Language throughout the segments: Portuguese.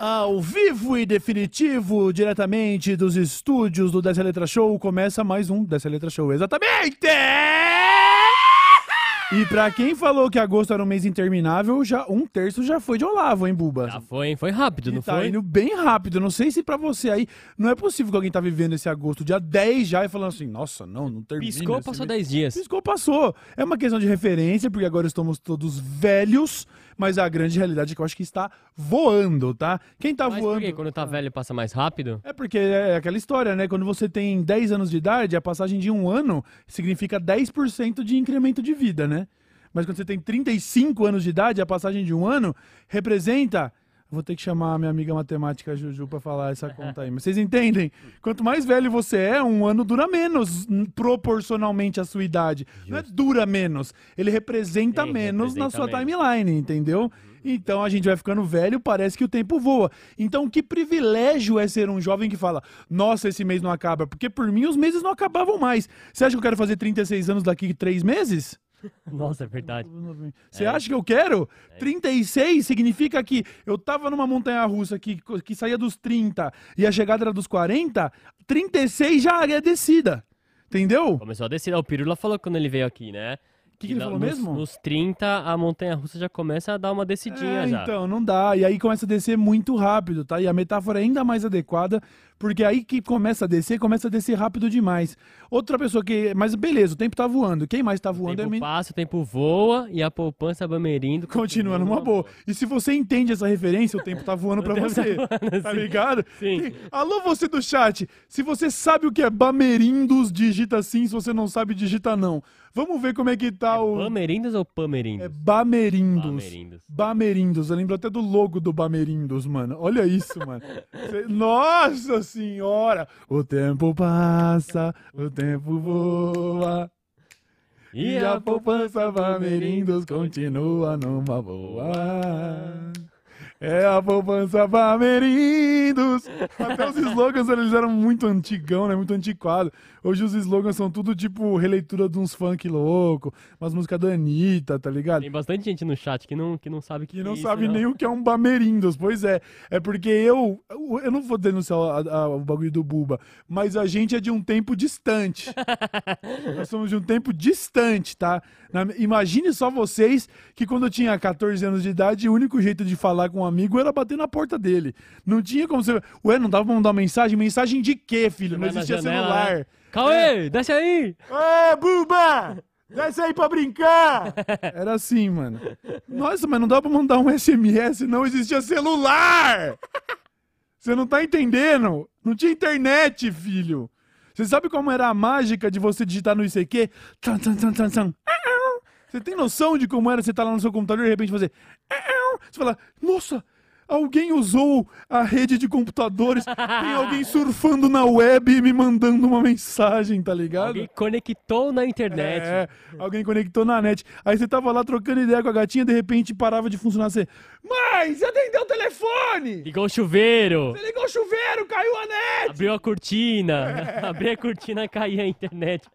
Ao vivo e definitivo, diretamente dos estúdios do Dessa Letra Show, começa mais um Dessa Letra Show. Exatamente! E pra quem falou que agosto era um mês interminável, já um terço já foi de Olavo, hein, Buba? Já foi, hein? Foi rápido, E não tá foi? indo bem rápido. Não sei se pra você aí. Não é possível que alguém tá vivendo esse agosto dia 10 já e falando assim, nossa, não, não termina. Piscou, passou mês." 10 dias. Piscou, passou. É uma questão de referência, porque agora estamos todos velhos, mas a grande realidade é que eu acho que está voando, tá? Quem tá Mas por voando. quê? Quando tá velho passa mais rápido? É porque é aquela história, né? Quando você tem 10 anos de idade, a passagem de um ano significa 10% de incremento de vida, né? Mas quando você tem 35 anos de idade, a passagem de um ano representa. Vou ter que chamar a minha amiga matemática Juju pra falar essa conta aí. Mas vocês entendem? Quanto mais velho você é, um ano dura menos proporcionalmente à sua idade. Não é dura menos. Ele representa Sim, menos na representa sua menos. timeline, entendeu? Então a gente vai ficando velho, parece que o tempo voa. Então que privilégio é ser um jovem que fala: Nossa, esse mês não acaba. Porque por mim os meses não acabavam mais. Você acha que eu quero fazer 36 anos daqui a 3 meses? Nossa, é verdade. Você É. acha que eu quero? 36 significa que eu tava numa montanha russa que, que saía dos 30 e a chegada era dos 40. 36 já é descida. Entendeu? Começou a descer. O Pirula falou quando ele veio aqui, né? Que que ele falou nos, mesmo? Nos 30, a montanha russa já começa a dar uma descidinha É, já. então, não dá. E aí começa a descer muito rápido, tá? E a metáfora é ainda mais adequada, porque aí que começa a descer, começa a descer rápido demais. Outra pessoa que. Mas beleza, o tempo tá voando. Quem mais tá o voando é tempo mim. passa, o tempo voa e a poupança bamerindo. Continua numa boa. E se você entende essa referência, o tempo tá voando pra tempo tá você. voando, Tá ligado? Sim. Tem- Alô, você do chat. Se você sabe o que é Bamerindos, digita sim. Se você não sabe, digita não. Vamos ver como é que tá o. Bamerindos ou Pamerindos? É Bamerindos. Bamerindos. Bamerindos. Eu lembro até do logo do Bamerindos, mano. Olha isso, mano. Cê- Nossa senhora! O tempo passa, o tempo voa. E a poupança Bamerindos continua numa boa. É a poupança Bamerindos. Até os slogans eles eram muito antigão, né? Muito antiquado. Hoje os slogans são tudo tipo releitura de uns funk louco, umas músicas da Anitta, tá ligado? Tem bastante gente no chat que não, que não sabe o que, Que não é isso, sabe não. nem o que é um Bamerindos. Pois é. É porque eu. Eu não vou denunciar a- a- o bagulho do Buba, mas a gente é de um tempo distante. Nós somos de um tempo distante, tá? Na- imagine só vocês que quando eu tinha 14 anos de idade, o único jeito de falar com um amigo era bater na porta dele. Não tinha como você. Ué, não dava pra mandar uma mensagem? Mensagem de quê, filho? Não existia celular. né? Cauê, desce aí! Ô, Buba! Desce aí pra brincar! Era assim, mano. Nossa, mas não dá pra mandar um SMS, não existia celular! Você não tá entendendo? Não tinha internet, filho. Você sabe como era a mágica de você digitar no ICQ? Você tem noção de como era você estar lá no seu computador e de repente fazer. Você fala, nossa, alguém usou a rede de computadores, tem alguém surfando na web e me mandando uma mensagem, tá ligado? Alguém conectou na internet. É, alguém conectou na net. Aí você tava lá trocando ideia com a gatinha, de repente parava de funcionar. Você, mãe, você atendeu o telefone! Ligou o chuveiro, Você ligou o chuveiro, caiu a net! abriu a cortina, É. abriu a cortina caía a internet.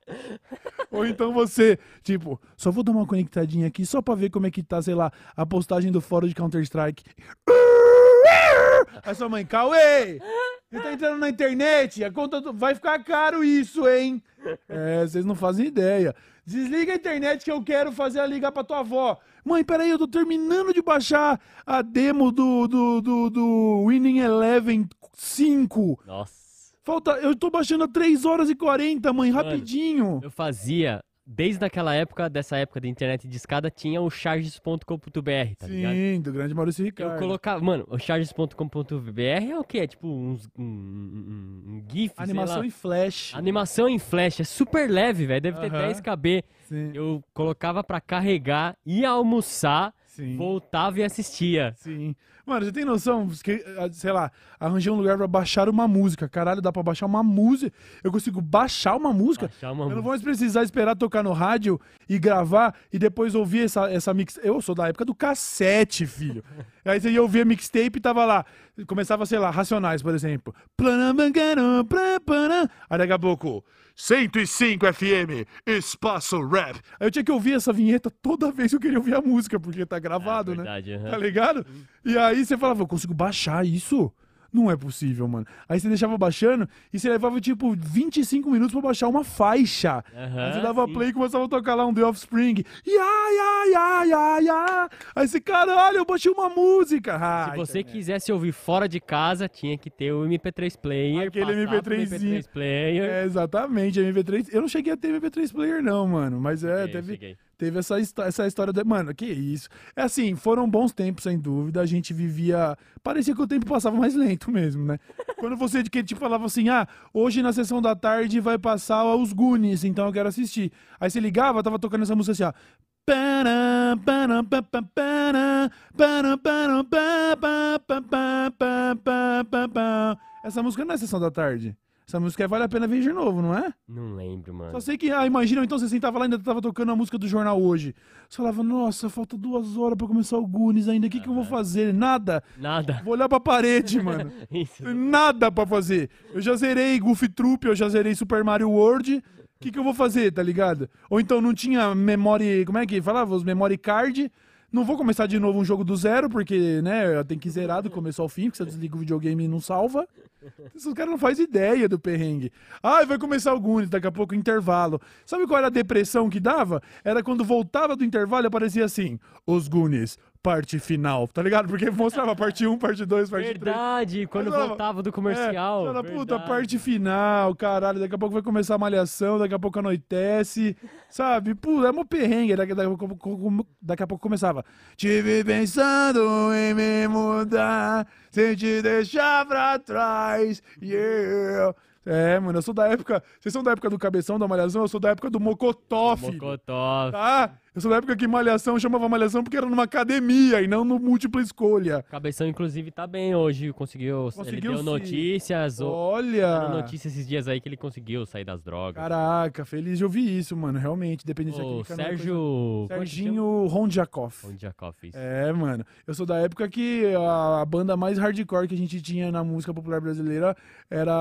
Ou então você, tipo, só vou dar uma conectadinha aqui só pra ver como é que tá, sei lá, a postagem do fórum de Counter-Strike. Aí sua mãe, Cauê! Você tá entrando na internet, a conta do... vai ficar caro isso, hein? É, vocês não fazem ideia. Desliga a internet que eu quero fazer a ligar pra tua avó. Mãe, peraí, eu tô terminando de baixar a demo do, do, do, do Winning Eleven 5. Nossa. Falta, eu tô baixando a 3 horas e 40, mãe, rapidinho. Eu fazia, desde aquela época, dessa época da internet de escada, tinha o charges.com.br, tá ligado? Sim, do grande Maurício Eu Ricardo. colocava, mano, o charges.com.br é o que? É tipo uns, um, um, um GIF, Animação em flash. Animação em flash, é super leve, velho, deve ter Aham. 10 KB. Sim, Eu colocava pra carregar, ia almoçar, sim, voltava e assistia. sim. Mano, você tem noção? Ah, sei lá, arranjei um lugar pra baixar uma música. Caralho, dá pra baixar uma música. Eu consigo baixar uma música. Baixar uma eu não música. vou mais precisar esperar tocar no rádio e gravar e depois ouvir essa, essa mix. Eu sou da época do cassete, filho. Aí você ia ouvir a mixtape e tava lá. Começava, sei lá, Racionais, por exemplo. Aí daqui a pouco. 105 FM, Espaço Rap. Aí eu tinha que ouvir essa vinheta toda vez que eu queria ouvir a música, porque tá gravado, É né? verdade, aham. Tá ligado? E aí você falava, eu consigo baixar isso? Não é possível, mano. Aí você deixava baixando e você levava, tipo, 25 minutos pra baixar uma faixa. Aham, aí você dava sim. play e começava a tocar lá um The Offspring. Ya, ya, ya, ya, ya. Aí você, caralho, eu baixei uma música. Ah, Se você internet. quisesse ouvir fora de casa, tinha que ter o MP3 player. Aquele passar pro MP3zinho. MP3 player. É, exatamente, MP3. Eu não cheguei a ter MP3 player, não, mano. Mas é, teve, cheguei teve essa, essa história. Mano, que isso. É assim, foram bons tempos, sem dúvida. A gente vivia. Parecia que o tempo passava mais lento mesmo, né? Quando você de que tipo falava assim, ah, hoje na sessão da tarde vai passar os Goonies, então eu quero assistir. Aí você ligava, tava tocando essa música assim, ó. Essa música não é sessão da tarde. Essa música é Vale a Pena Ver de Novo, não é? Não lembro, mano. Só sei que, ah, imagina, então você sentava lá e ainda tava tocando a música do jornal hoje. Você falava, nossa, falta duas horas pra começar o Goonies ainda, o que, que eu vou fazer? Nada. Nada. Vou olhar pra parede, mano. Nada pra fazer. Eu já zerei Goofy Troop, eu já zerei Super Mario World. O que, que eu vou fazer, tá ligado? Ou então não tinha memory. Como é que falava? Os memory card. Não vou começar de novo um jogo do zero, porque, né, tem que zerar do começo ao fim, porque você desliga o videogame e não salva. Esses caras não fazem ideia do perrengue. Ah, vai começar o Goonies, daqui a pouco intervalo. Sabe qual era a depressão que dava? Era quando voltava do intervalo e aparecia assim: Os Goonies, parte final, tá ligado? Porque mostrava parte 1, parte 2, parte 3. Verdade, quando Mas falava, voltava do É, comercial. fala, puta, verdade. parte final, caralho, daqui a pouco vai começar a malhação, daqui a pouco anoitece, sabe? Pô, é uma perrengue, daqui, daqui, a pouco- daqui a pouco começava. Tive pensando em me mudar, sem te deixar pra trás, yeah. É, mano, eu sou da época. Vocês são da época do cabeção da malhação, eu sou da época do Mocotó, filho. Mocotó. Tá? Eu sou da época que malhação chamava malhação porque era numa academia e não no múltipla escolha. Cabeção, inclusive, tá bem hoje. Conseguiu. Conseguiu ele deu sim. notícias. Olha! Deu notícias esses dias aí que ele conseguiu sair das drogas. Caraca, feliz de ouvir isso, mano. Realmente, dependente daquele canal. Sérgio. coisa-? Serginho Rondjakov. Rondjakov, isso. É, mano. Eu sou da época que a, a banda mais hardcore que a gente tinha na música popular brasileira era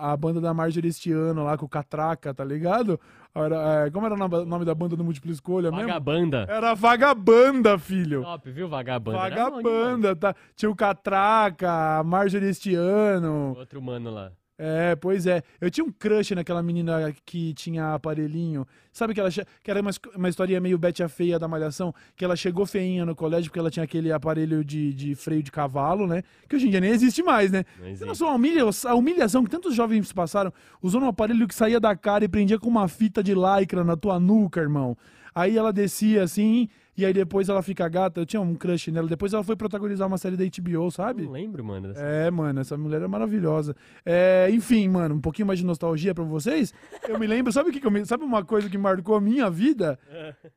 a banda da Marjorie este ano lá com o Catraca, tá ligado? Era, é, como era o nome- da banda do Múltipla Escolha mesmo? Vagabanda. Era Vagabanda, filho. Top, viu? Vagabanda. Vagabanda, tá? Tinha o Catraca, Marjorie este ano. Outro mano lá. É, pois é. Eu tinha um crush naquela menina que tinha aparelhinho. Sabe que ela que era uma, uma historinha meio Betty a Feia da Malhação? Que ela chegou feinha no colégio porque ela tinha aquele aparelho de, de freio de cavalo, né? Que hoje em dia nem existe mais, né? Não Você existe. não sou a, humilha, a humilhação que tantos jovens passaram usando um aparelho que saía da cara e prendia com uma fita de lycra na tua nuca, irmão. Aí ela descia assim, e aí depois ela fica gata. Eu tinha um crush nela. Depois ela foi protagonizar uma série da HBO, sabe? Não lembro, mano. É, mano, essa mulher é maravilhosa. É, enfim, mano, um pouquinho mais de nostalgia pra vocês. Eu me lembro, sabe o que, que eu me, sabe uma coisa que marcou a minha vida?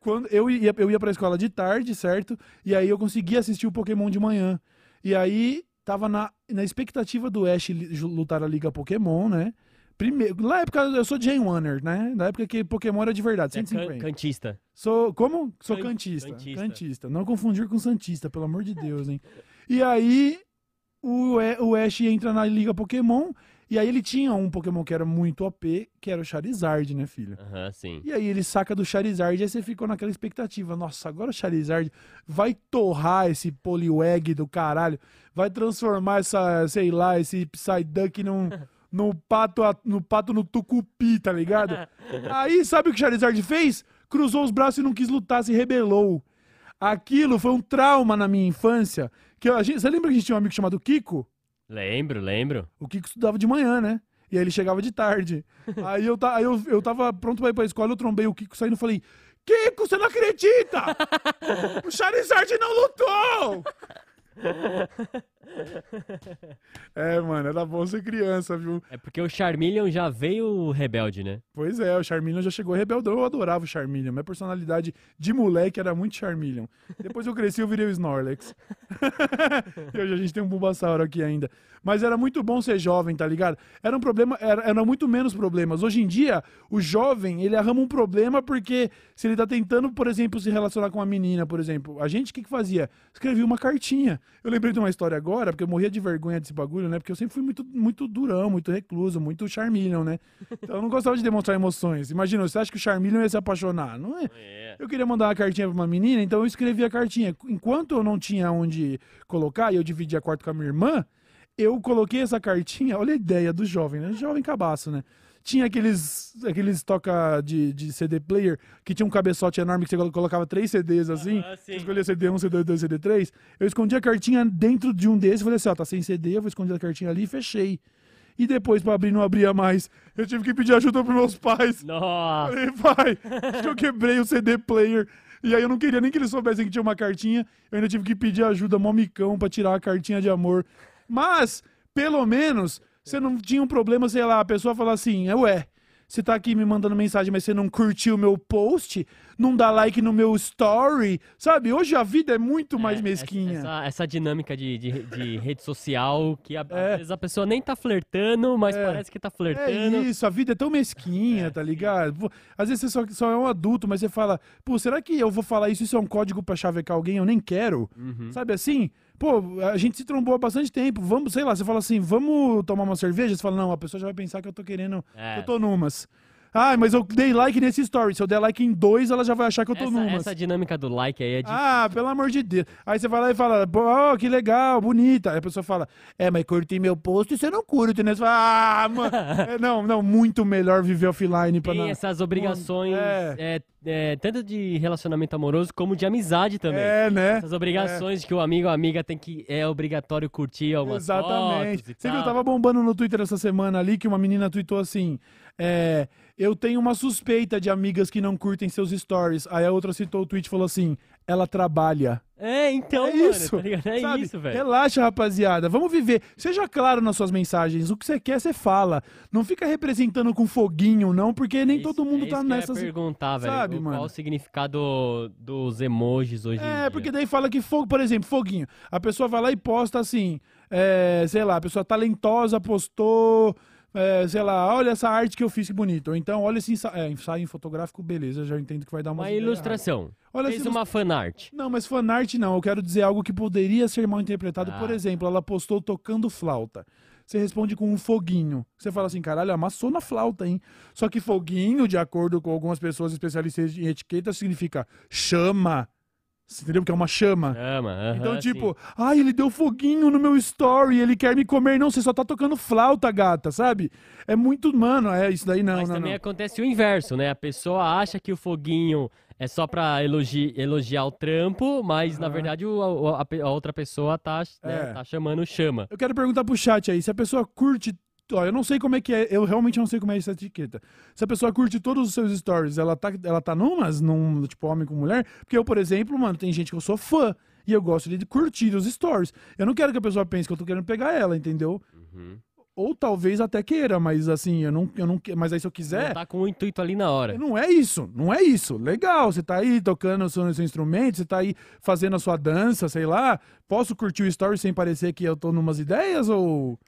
Quando eu ia, eu ia pra escola de tarde, certo? E aí eu conseguia assistir o Pokémon de manhã. E aí tava na, na expectativa do Ash lutar a Liga Pokémon, né? Primeiro, na época eu sou Jane Warner, né? Na época que Pokémon era de verdade, É can- 150. cantista. Sou, como? Sou Can- cantista. cantista. cantista. Não confundir com santista, pelo amor de Deus, hein? E aí, o, o Ash entra na Liga Pokémon, e aí ele tinha um Pokémon que era muito OP, que era o Charizard, né, filho? Aham, sim. E aí ele saca do Charizard, e aí você ficou naquela expectativa. Nossa, agora o Charizard vai torrar esse Poliwag do caralho, vai transformar essa, sei lá, esse Psyduck num... No pato, no pato no tucupi, tá ligado? Aí, sabe o que o Charizard fez? Cruzou os braços e não quis lutar, se rebelou. Aquilo foi um trauma na minha infância. Que a gente, você lembra que a gente tinha um amigo chamado Kiko? Lembro, lembro. O Kiko estudava de manhã, né? E aí ele chegava de tarde. aí eu, aí eu, eu tava pronto pra ir pra escola, eu trombei o Kiko saindo e falei: Kiko, você não acredita! o Charizard não lutou! É, mano, era bom ser criança, viu? É porque o Charmeleon já veio rebelde, né? Pois é, o Charmeleon já chegou rebeldão. Eu adorava o Charmeleon. Minha personalidade de moleque era muito Charmeleon. Depois eu cresci, eu virei o Snorlax. e hoje a gente tem um Bulbasaur aqui ainda. Mas era muito bom ser jovem, tá ligado? Era um problema, era, era muito menos problemas. Hoje em dia, o jovem, ele arrama um problema porque se ele tá tentando, por exemplo, se relacionar com uma menina, por exemplo, a gente o que, que fazia? Escrevia uma cartinha. Eu lembrei de uma história agora, porque eu morria de vergonha desse bagulho, né? Porque eu sempre fui muito, muito durão, muito recluso, muito charmeleon, né? Então eu não gostava de demonstrar emoções. Imagina, você acha que o charmeleon ia se apaixonar? Não é? Eu queria mandar uma cartinha pra uma menina, então eu escrevia a cartinha. Enquanto eu não tinha onde colocar e eu dividia quarto com a minha irmã, eu coloquei essa cartinha. Olha a ideia do jovem, né? Jovem cabaço, né? Tinha aqueles, aqueles toca de, de CD player que tinha um cabeçote enorme que você colocava três CDs assim. Ah, sim. Você escolhia CD1, CD2, CD3. Eu escondi a cartinha dentro de um desses e falei assim: ó, tá sem CD, eu vou esconder a cartinha ali e fechei. E depois, pra abrir, não abria mais. Eu tive que pedir ajuda pros meus pais. Nossa! Falei, pai, acho que eu quebrei o CD player. E aí eu não queria nem que eles soubessem que tinha uma cartinha. Eu ainda tive que pedir ajuda, momicão, pra tirar a cartinha de amor. Mas, pelo menos, você não tinha um problema, sei lá, a pessoa falar assim, ué, você tá aqui me mandando mensagem, mas você não curtiu meu post, não dá like no meu story, sabe? Hoje a vida é muito mais É, mesquinha. Essa, essa dinâmica de, de, de rede social que a- É. às vezes a pessoa nem tá flertando, mas É. parece que tá É flertando. isso, a vida é tão mesquinha, É, tá ligado? Às vezes você só, só é um adulto, mas você fala, pô, será que eu vou falar isso? Isso é um código pra chavecar alguém? Eu nem quero. Uhum. Sabe assim? Pô, a gente se trombou há bastante tempo. Vamos, sei lá, você fala assim, vamos tomar uma cerveja? Você fala, não, a pessoa já vai pensar que eu tô querendo. É. Eu tô numas. Ah, mas eu dei like nesse story. Se eu der like em dois, ela já vai achar que eu tô essa, numas. essa dinâmica do like aí é de. Ah, pelo amor de Deus. Aí você vai lá e fala, pô, que legal, bonita. Aí a pessoa fala, é, mas curti meu post e você não curte, né? Você fala, ah, mano. É, não, não, muito melhor viver offline pra tem não. essas obrigações, É. é, é, tanto de relacionamento amoroso como de amizade também. É, né? Essas obrigações de que o amigo ou amiga tem que. É obrigatório curtir algumas Exatamente. fotos e Você viu, tal. tava bombando no Twitter essa semana ali que uma menina tweetou assim: é, Eu tenho uma suspeita de amigas que não curtem seus stories. Aí a outra citou o tweet e falou assim: Ela trabalha. É, então, é mano, isso. tá? É sabe? isso, velho. Relaxa, rapaziada. Vamos viver. Seja claro nas suas mensagens. O que você quer, você fala. Não fica representando com foguinho, não, porque nem É isso- todo mundo é tá que eu perguntar, velho. sabe, o- mano? Qual o significado dos emojis hoje em É, dia? porque daí fala que fogo, por exemplo, foguinho. A pessoa vai lá e posta assim, é, sei lá, a pessoa talentosa postou, é, sei lá, olha essa arte que eu fiz, que bonito. Ou então, olha esse ensa é, ensaio fotográfico, beleza, já entendo que vai dar uma Uma ilustração. Olha Fez uma fanart. Não, mas fanart não, eu quero dizer algo que poderia ser mal interpretado. Ah. Por exemplo, ela postou tocando flauta. Você responde com um foguinho. Você fala assim, caralho, amassou na flauta, hein? Só que foguinho, de acordo com algumas pessoas especialistas em etiqueta, significa chama. Você entendeu? Porque é uma chama. Chama, aham, Então, sim. tipo, ai, ele deu foguinho no meu story, ele quer me comer. Não, você só tá tocando flauta, gata, sabe? É muito, mano, é isso daí não, Mas não, também não. acontece o inverso, né? A pessoa acha que o foguinho é só pra elogi- elogiar o trampo, mas na verdade o- a, pe- a outra pessoa tá, né, É. tá chamando chama. Eu quero perguntar pro chat aí, se a pessoa curte. Ó, eu não sei como é que é, eu realmente não sei como é essa etiqueta. Se a pessoa curte todos os seus stories, ela tá, ela tá numas, num, tipo, homem com mulher? Porque eu, por exemplo, mano, tem gente que eu sou fã e eu gosto de curtir os stories. Eu não quero que a pessoa pense que eu tô querendo pegar ela, entendeu? Uhum. Ou talvez até queira, mas assim, eu não, eu não Mas aí se eu quiser. Não tá com o intuito ali na hora. Não é isso, não é isso. Legal, você tá aí tocando o seu, seu instrumento, você tá aí fazendo a sua dança, sei lá. Posso curtir o story sem parecer que eu tô numas ideias ou.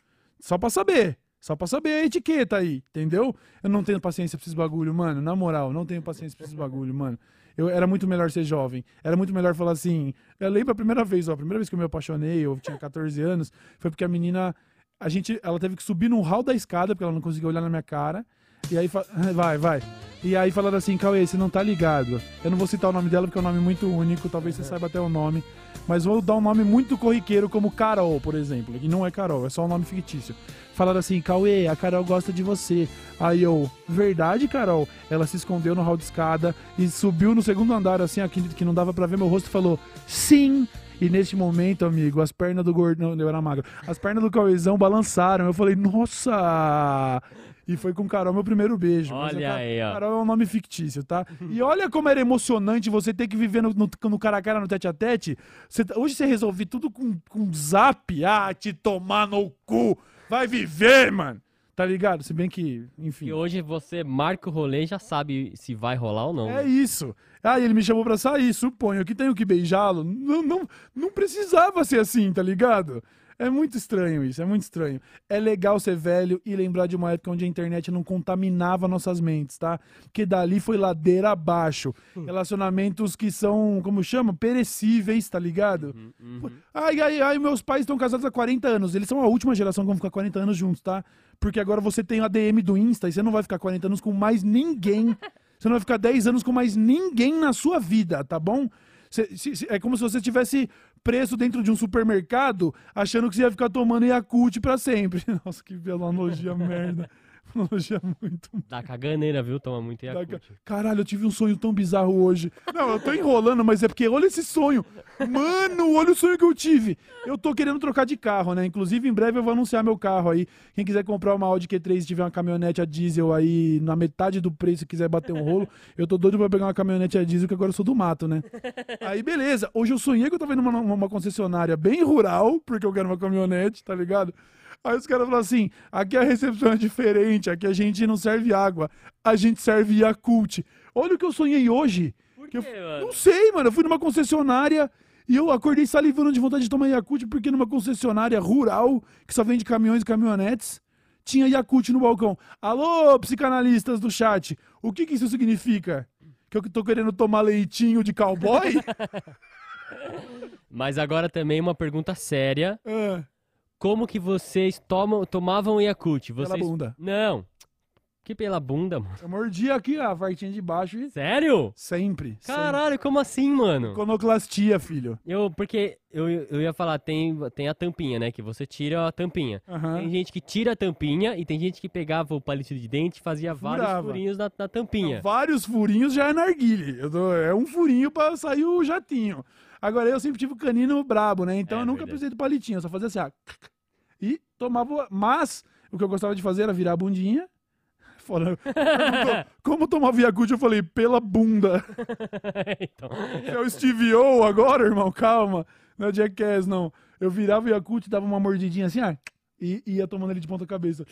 Só pra saber. Só pra saber a etiqueta aí, entendeu? Eu não tenho paciência pra esses bagulho, mano. Na moral, não tenho paciência pra esses bagulho, mano. Eu, era muito melhor ser jovem. Era muito melhor falar assim. Eu lembro a primeira vez, ó. A primeira vez que eu me apaixonei, eu tinha 14 anos, foi porque a menina. A gente, ela teve que subir no hall da escada, porque ela não conseguia olhar na minha cara. E aí, vai, vai. E aí falaram assim, Cauê, você não tá ligado. Eu não vou citar o nome dela porque é um nome muito único, talvez você saiba até o nome. Mas vou dar um nome muito corriqueiro, como Carol, por exemplo. Que não é Carol, é só um nome fictício. Falaram assim, Cauê, a Carol gosta de você. Aí eu, verdade, Carol? Ela se escondeu no hall de escada e subiu no segundo andar, assim, aqui que não dava pra ver meu rosto, e falou, sim! E neste momento, amigo, as pernas do gordão, eu era magro, as pernas do Cauêzão balançaram. Eu falei, nossa! E foi com Carol meu primeiro beijo. Mas Olha Ca- aí, ó. Carol é um nome fictício, tá? E olha como era emocionante você ter que viver no, no, no cara a cara, no tete a tete. Você tá- hoje você resolve tudo com, com zap. Ah, te tomar no cu. Vai viver, mano. Tá ligado? Se bem que, enfim. E hoje você marca o rolê e já sabe se vai rolar ou não. É né? isso. Ah, ele me chamou pra sair, suponho que tenho que beijá-lo. Não, não, não precisava ser assim, tá ligado? É muito estranho isso, é muito estranho. É legal ser velho e lembrar de uma época onde a internet não contaminava nossas mentes, tá? Porque dali foi ladeira abaixo. Relacionamentos que são, como chama? Perecíveis, tá ligado? Uhum, uhum. Ai, ai, ai, meus pais estão casados há 40 anos. Eles são a última geração que vão ficar 40 anos juntos, tá? Porque agora você tem a DM do Insta e você não vai ficar 40 anos com mais ninguém. Você não vai ficar 10 anos com mais ninguém na sua vida, tá bom? Cê- é como se você estivesse preso dentro de um supermercado achando que você ia ficar tomando Yakult pra sempre. Nossa, que analogia merda. Analogia muito Dá caganeira, viu? Toma muito Yakult. ca- Caralho, eu tive um sonho tão bizarro hoje. Não, eu tô enrolando, mas é porque olha esse sonho. Mano, olha o sonho que eu tive. Eu tô querendo trocar de carro, né? Inclusive, em breve eu vou anunciar meu carro aí. Quem quiser comprar uma Audi Q3 e tiver uma caminhonete a diesel aí na metade do preço e quiser bater um rolo, eu tô doido pra pegar uma caminhonete a diesel, que agora eu sou do mato, né? Aí, beleza. Hoje eu sonhei que eu tava indo numa, numa concessionária bem rural, porque eu quero uma caminhonete, tá ligado? Aí os caras falam assim: aqui a recepção é diferente, aqui a gente não serve água, a gente serve Yakult. Olha o que eu sonhei hoje. Por Que eu- quê, mano? Não sei, mano. Eu fui numa concessionária e eu acordei salivando de vontade de tomar Yakult, porque numa concessionária rural, que só vende caminhões e caminhonetes, tinha Yakult no balcão. Alô, psicanalistas do chat, o que, que isso significa? Que eu tô querendo tomar leitinho de cowboy? Mas agora também uma pergunta séria. Ah, Como que vocês tomam, tomavam Yakult? pela Vocês... bunda. Não. Que pela bunda, mano. Eu mordi aqui a partinha de baixo e Sério? sempre. Caralho, como assim, mano? sempre. Iconoclastia, filho. Eu, porque eu, eu ia falar, tem, tem a tampinha, né? Que você tira a tampinha. Aham. Tem gente que tira a tampinha e tem gente que pegava o palito de dente e fazia vários Furava. furinhos na, na tampinha. Vários furinhos já é narguile. É um furinho pra sair o jatinho. Agora eu sempre tive o canino brabo, né? Então É, eu nunca verdade. precisei do palitinho, eu só fazia assim, ó. E tomava. Mas o que eu gostava de fazer era virar a bundinha. Fora- Como tomava Yakult? Eu falei, pela bunda. então, É o Steve O agora, irmão, calma. Não é Jackass, não. Eu virava o Yakult, dava uma mordidinha assim, ó. E ia tomando ele de ponta cabeça.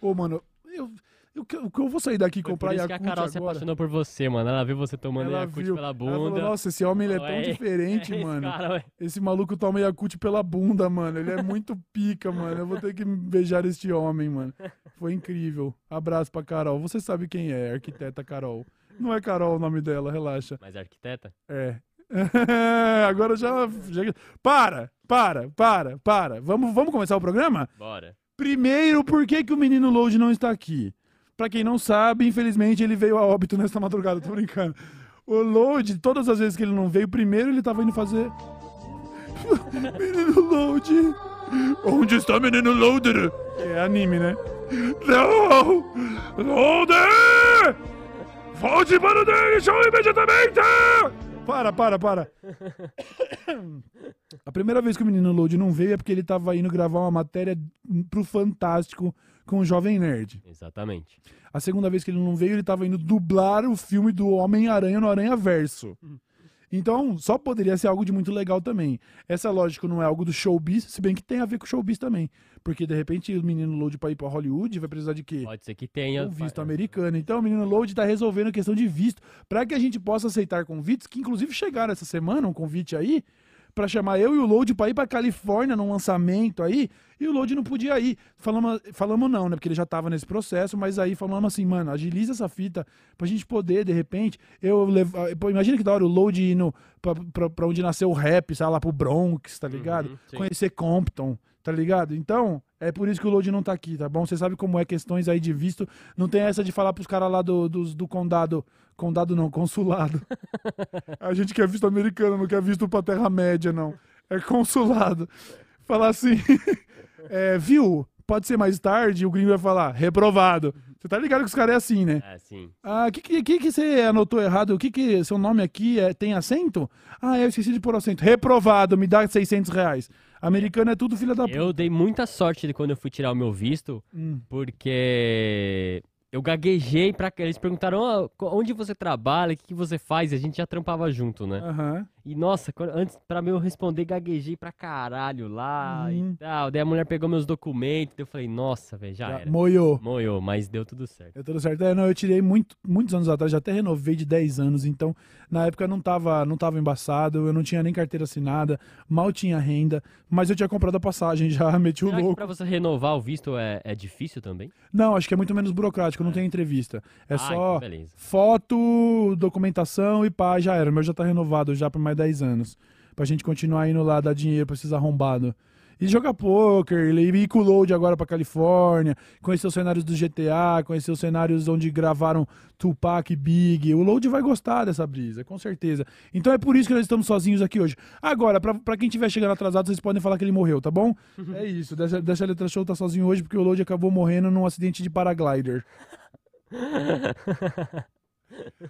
Ô, mano, eu, eu, eu, eu vou sair daqui e comprar por isso que a Carol se agora. apaixonou por você, mano. Ela viu você tomando Ela Yakult viu, pela ela falou, bunda. Nossa, esse homem ele é tão diferente, esse mano. cara, ué. Esse maluco toma Yakult pela bunda, mano. Ele é muito pica, mano. Eu vou ter que beijar este homem, mano. Foi incrível. Abraço pra Carol. Você sabe quem é, arquiteta Carol. Não é Carol o nome dela, relaxa. Mas arquiteta? É. Agora já, já. Para, para, para, para. Vamos, vamos começar o programa? Bora. Primeiro, por que, que o menino Load não está aqui? Pra quem não sabe, infelizmente ele veio a óbito nesta madrugada, tô brincando. O Load, todas as vezes que ele não veio, primeiro ele tava indo fazer. menino Load! Onde está menino Loader? É anime, né? Não! Loader! Volte para o show imediatamente! Para, para, para. A primeira vez que o menino Load não veio é porque ele tava indo gravar uma matéria pro Fantástico com o Jovem Nerd. Exatamente. A segunda vez que ele não veio, ele tava indo dublar o filme do Homem-Aranha no Aranha Verso. Então, só poderia ser algo de muito legal também. Essa, lógico, não é algo do showbiz, se bem que tem a ver com showbiz também. Porque, de repente, o menino Load pra ir pra Hollywood vai precisar de quê? Pode ser que tenha. um visto americano. Então, o menino Load tá resolvendo a questão de visto para que a gente possa aceitar convites, que inclusive chegaram essa semana, um convite aí, para chamar eu e o Load para ir para Califórnia num lançamento aí, e o Load não podia ir. Falamos, falamos não, né? Porque ele já tava nesse processo, mas aí falamos assim, mano, agiliza essa fita pra gente poder, de repente, eu levar. Pô, imagina que da hora o Load indo pra, pra, pra onde nasceu o rap, sei lá, pro Bronx, tá ligado? Uhum. Conhecer Compton, tá ligado? Então, é por isso que o Load não tá aqui, tá bom? Você sabe como é questões aí de visto. Não tem essa de falar pros caras lá do, do, do condado. Condado não, consulado. A gente quer visto americano, não quer visto pra Terra-média, não. É consulado. Falar assim, é, viu? Pode ser mais tarde, o gringo vai falar, reprovado. Você tá ligado que os caras é assim, né? É, sim. Ah, o que, que, que que você anotou errado? O que que seu nome aqui é, tem acento? Ah, eu esqueci de pôr acento. Reprovado, me dá 600 reais. Americano é tudo filha da puta. Eu dei muita sorte de quando eu fui tirar o meu visto, Hum. porque eu gaguejei pra. Eles perguntaram "Ah, co- onde você trabalha, o que, que você faz, e a gente já trampava junto, né? Aham. E nossa, quando- antes pra mim eu responder, gaguejei pra caralho lá Uhum. e tal. Daí a mulher pegou meus documentos, daí eu falei, nossa, velho, já, Já era. Moiou. Moiou, mas deu tudo certo. Deu tudo certo. É, não, eu tirei muito, muitos anos atrás, já até renovei de 10 anos, então na época não tava, não tava embaçado, eu não tinha nem carteira assinada, mal tinha renda, mas eu tinha comprado a passagem, já meti o Será que louco. pra você renovar o visto é, é difícil também? Não, acho que é muito menos burocrático, não tem entrevista. É ah, só então foto, documentação e pá, já era. O meu já tá renovado já por mais 10 anos. Pra gente continuar indo lá dar dinheiro pra esses arrombados. E jogar poker, ir com o Load agora pra Califórnia, conhecer os cenários do GTA, conhecer os cenários onde gravaram Tupac e Big. O Load vai gostar dessa brisa, com certeza. Então é por isso que nós estamos sozinhos aqui hoje. Agora, pra, pra quem estiver chegando atrasado, vocês podem falar que ele morreu, tá bom? é isso, deixa, deixa a letra show tá sozinho hoje porque o Load acabou morrendo num acidente de paraglider.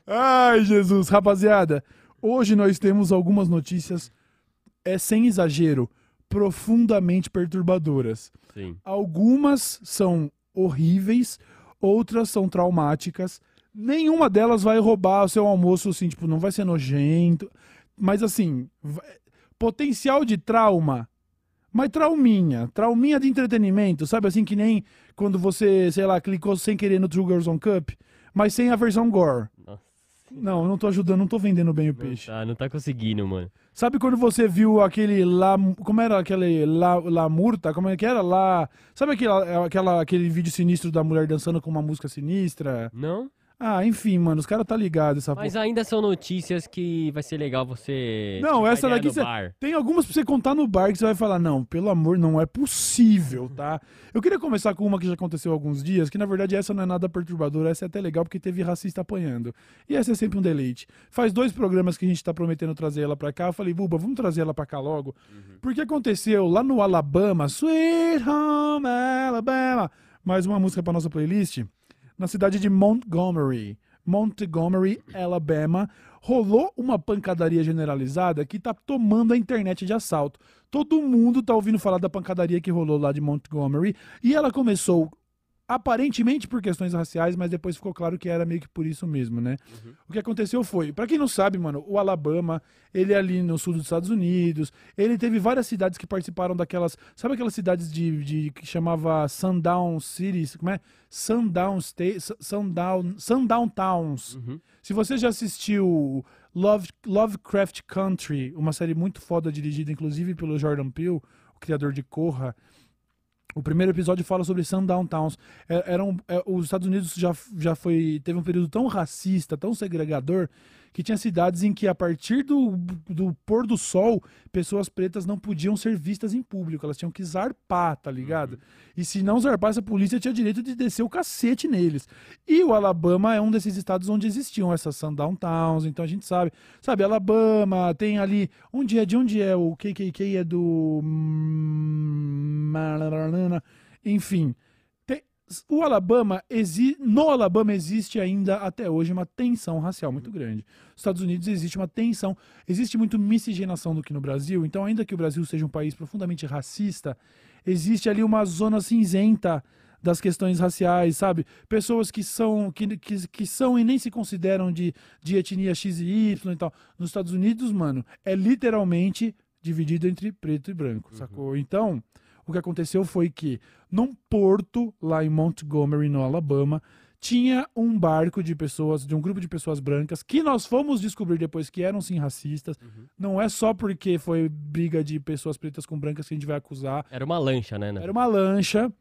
Ai, Jesus, rapaziada. Hoje nós temos algumas notícias, é sem exagero, profundamente perturbadoras. Sim. Algumas são horríveis, outras são traumáticas. Nenhuma delas vai roubar o seu almoço, assim, tipo, não vai ser nojento. Mas assim, potencial de trauma. Mas trauminha, trauminha de entretenimento, sabe assim que nem quando você, sei lá, clicou sem querer no True Girls on Cup, mas sem a versão gore. Nossa, Não, eu não tô ajudando, não tô vendendo bem o peixe. tá, não tá conseguindo, mano. Sabe quando você viu aquele lá, como era aquele lá, lá murta, como é que era lá? Sabe aquele, aquela, aquele vídeo sinistro da mulher dançando com uma música sinistra? Não? Ah, enfim, mano, os caras tá ligado essa Mas porra. ainda são notícias que vai ser legal você. Não, essa daqui no cê- bar. Tem algumas pra você contar no bar que você vai falar, não, pelo amor, não é possível, tá? Eu queria começar com uma que já aconteceu há alguns dias, que na verdade essa não é nada perturbadora, essa é até legal porque teve racista apanhando. E essa é sempre um deleite. Faz dois programas que a gente tá prometendo trazer ela pra cá, eu falei, Buba, vamos trazer ela pra cá logo. Porque aconteceu lá no Alabama, Sweet Home Alabama, mais uma música pra nossa playlist, na cidade de Montgomery. Montgomery, Alabama, rolou uma pancadaria generalizada que tá tomando a internet de assalto. Todo mundo tá ouvindo falar da pancadaria que rolou lá de Montgomery e ela começou aparentemente por questões raciais, mas depois ficou claro que era meio que por isso mesmo, né? O que aconteceu foi, pra quem não sabe, mano, o Alabama, ele é ali no sul dos Estados Unidos, ele teve várias cidades que participaram daquelas, sabe aquelas cidades de, de que chamava Sundown Cities, como é? Sundown State, Sundown, Sundown Towns. Uhum. Se você já assistiu Love, Lovecraft Country, uma série muito foda dirigida inclusive pelo Jordan Peele, o criador de Corra, o primeiro episódio fala sobre Sundown Towns. É, eram, é, os Estados Unidos já, já foi teve um período tão racista, tão segregador, que tinha cidades em que a partir do, do pôr do sol, pessoas pretas não podiam ser vistas em público, elas tinham que zarpar, tá ligado? E se não zarpasse, a polícia tinha direito de descer o cacete neles. E o Alabama é um desses estados onde existiam essas Sundown Towns, então a gente sabe. Sabe, Alabama, tem ali. Onde é? De onde é? O KKK é do. hum, Enfim. O Alabama, no Alabama existe ainda até hoje uma tensão racial muito grande. Nos Estados Unidos existe uma tensão, existe muito miscigenação do que no Brasil, então ainda que o Brasil seja um país profundamente racista, existe ali uma zona cinzenta das questões raciais, sabe? Pessoas que são que, que, que são e nem se consideram de, de etnia X e Y e tal. Nos Estados Unidos, mano, é literalmente dividido entre preto e branco, sacou? Então, o que aconteceu foi que num porto lá em Montgomery, no Alabama, tinha um barco de pessoas, de um grupo de pessoas brancas, que nós fomos descobrir depois que eram sim racistas. Não é só porque foi briga de pessoas pretas com brancas que a gente vai acusar. Era uma lancha, né? Era uma lancha.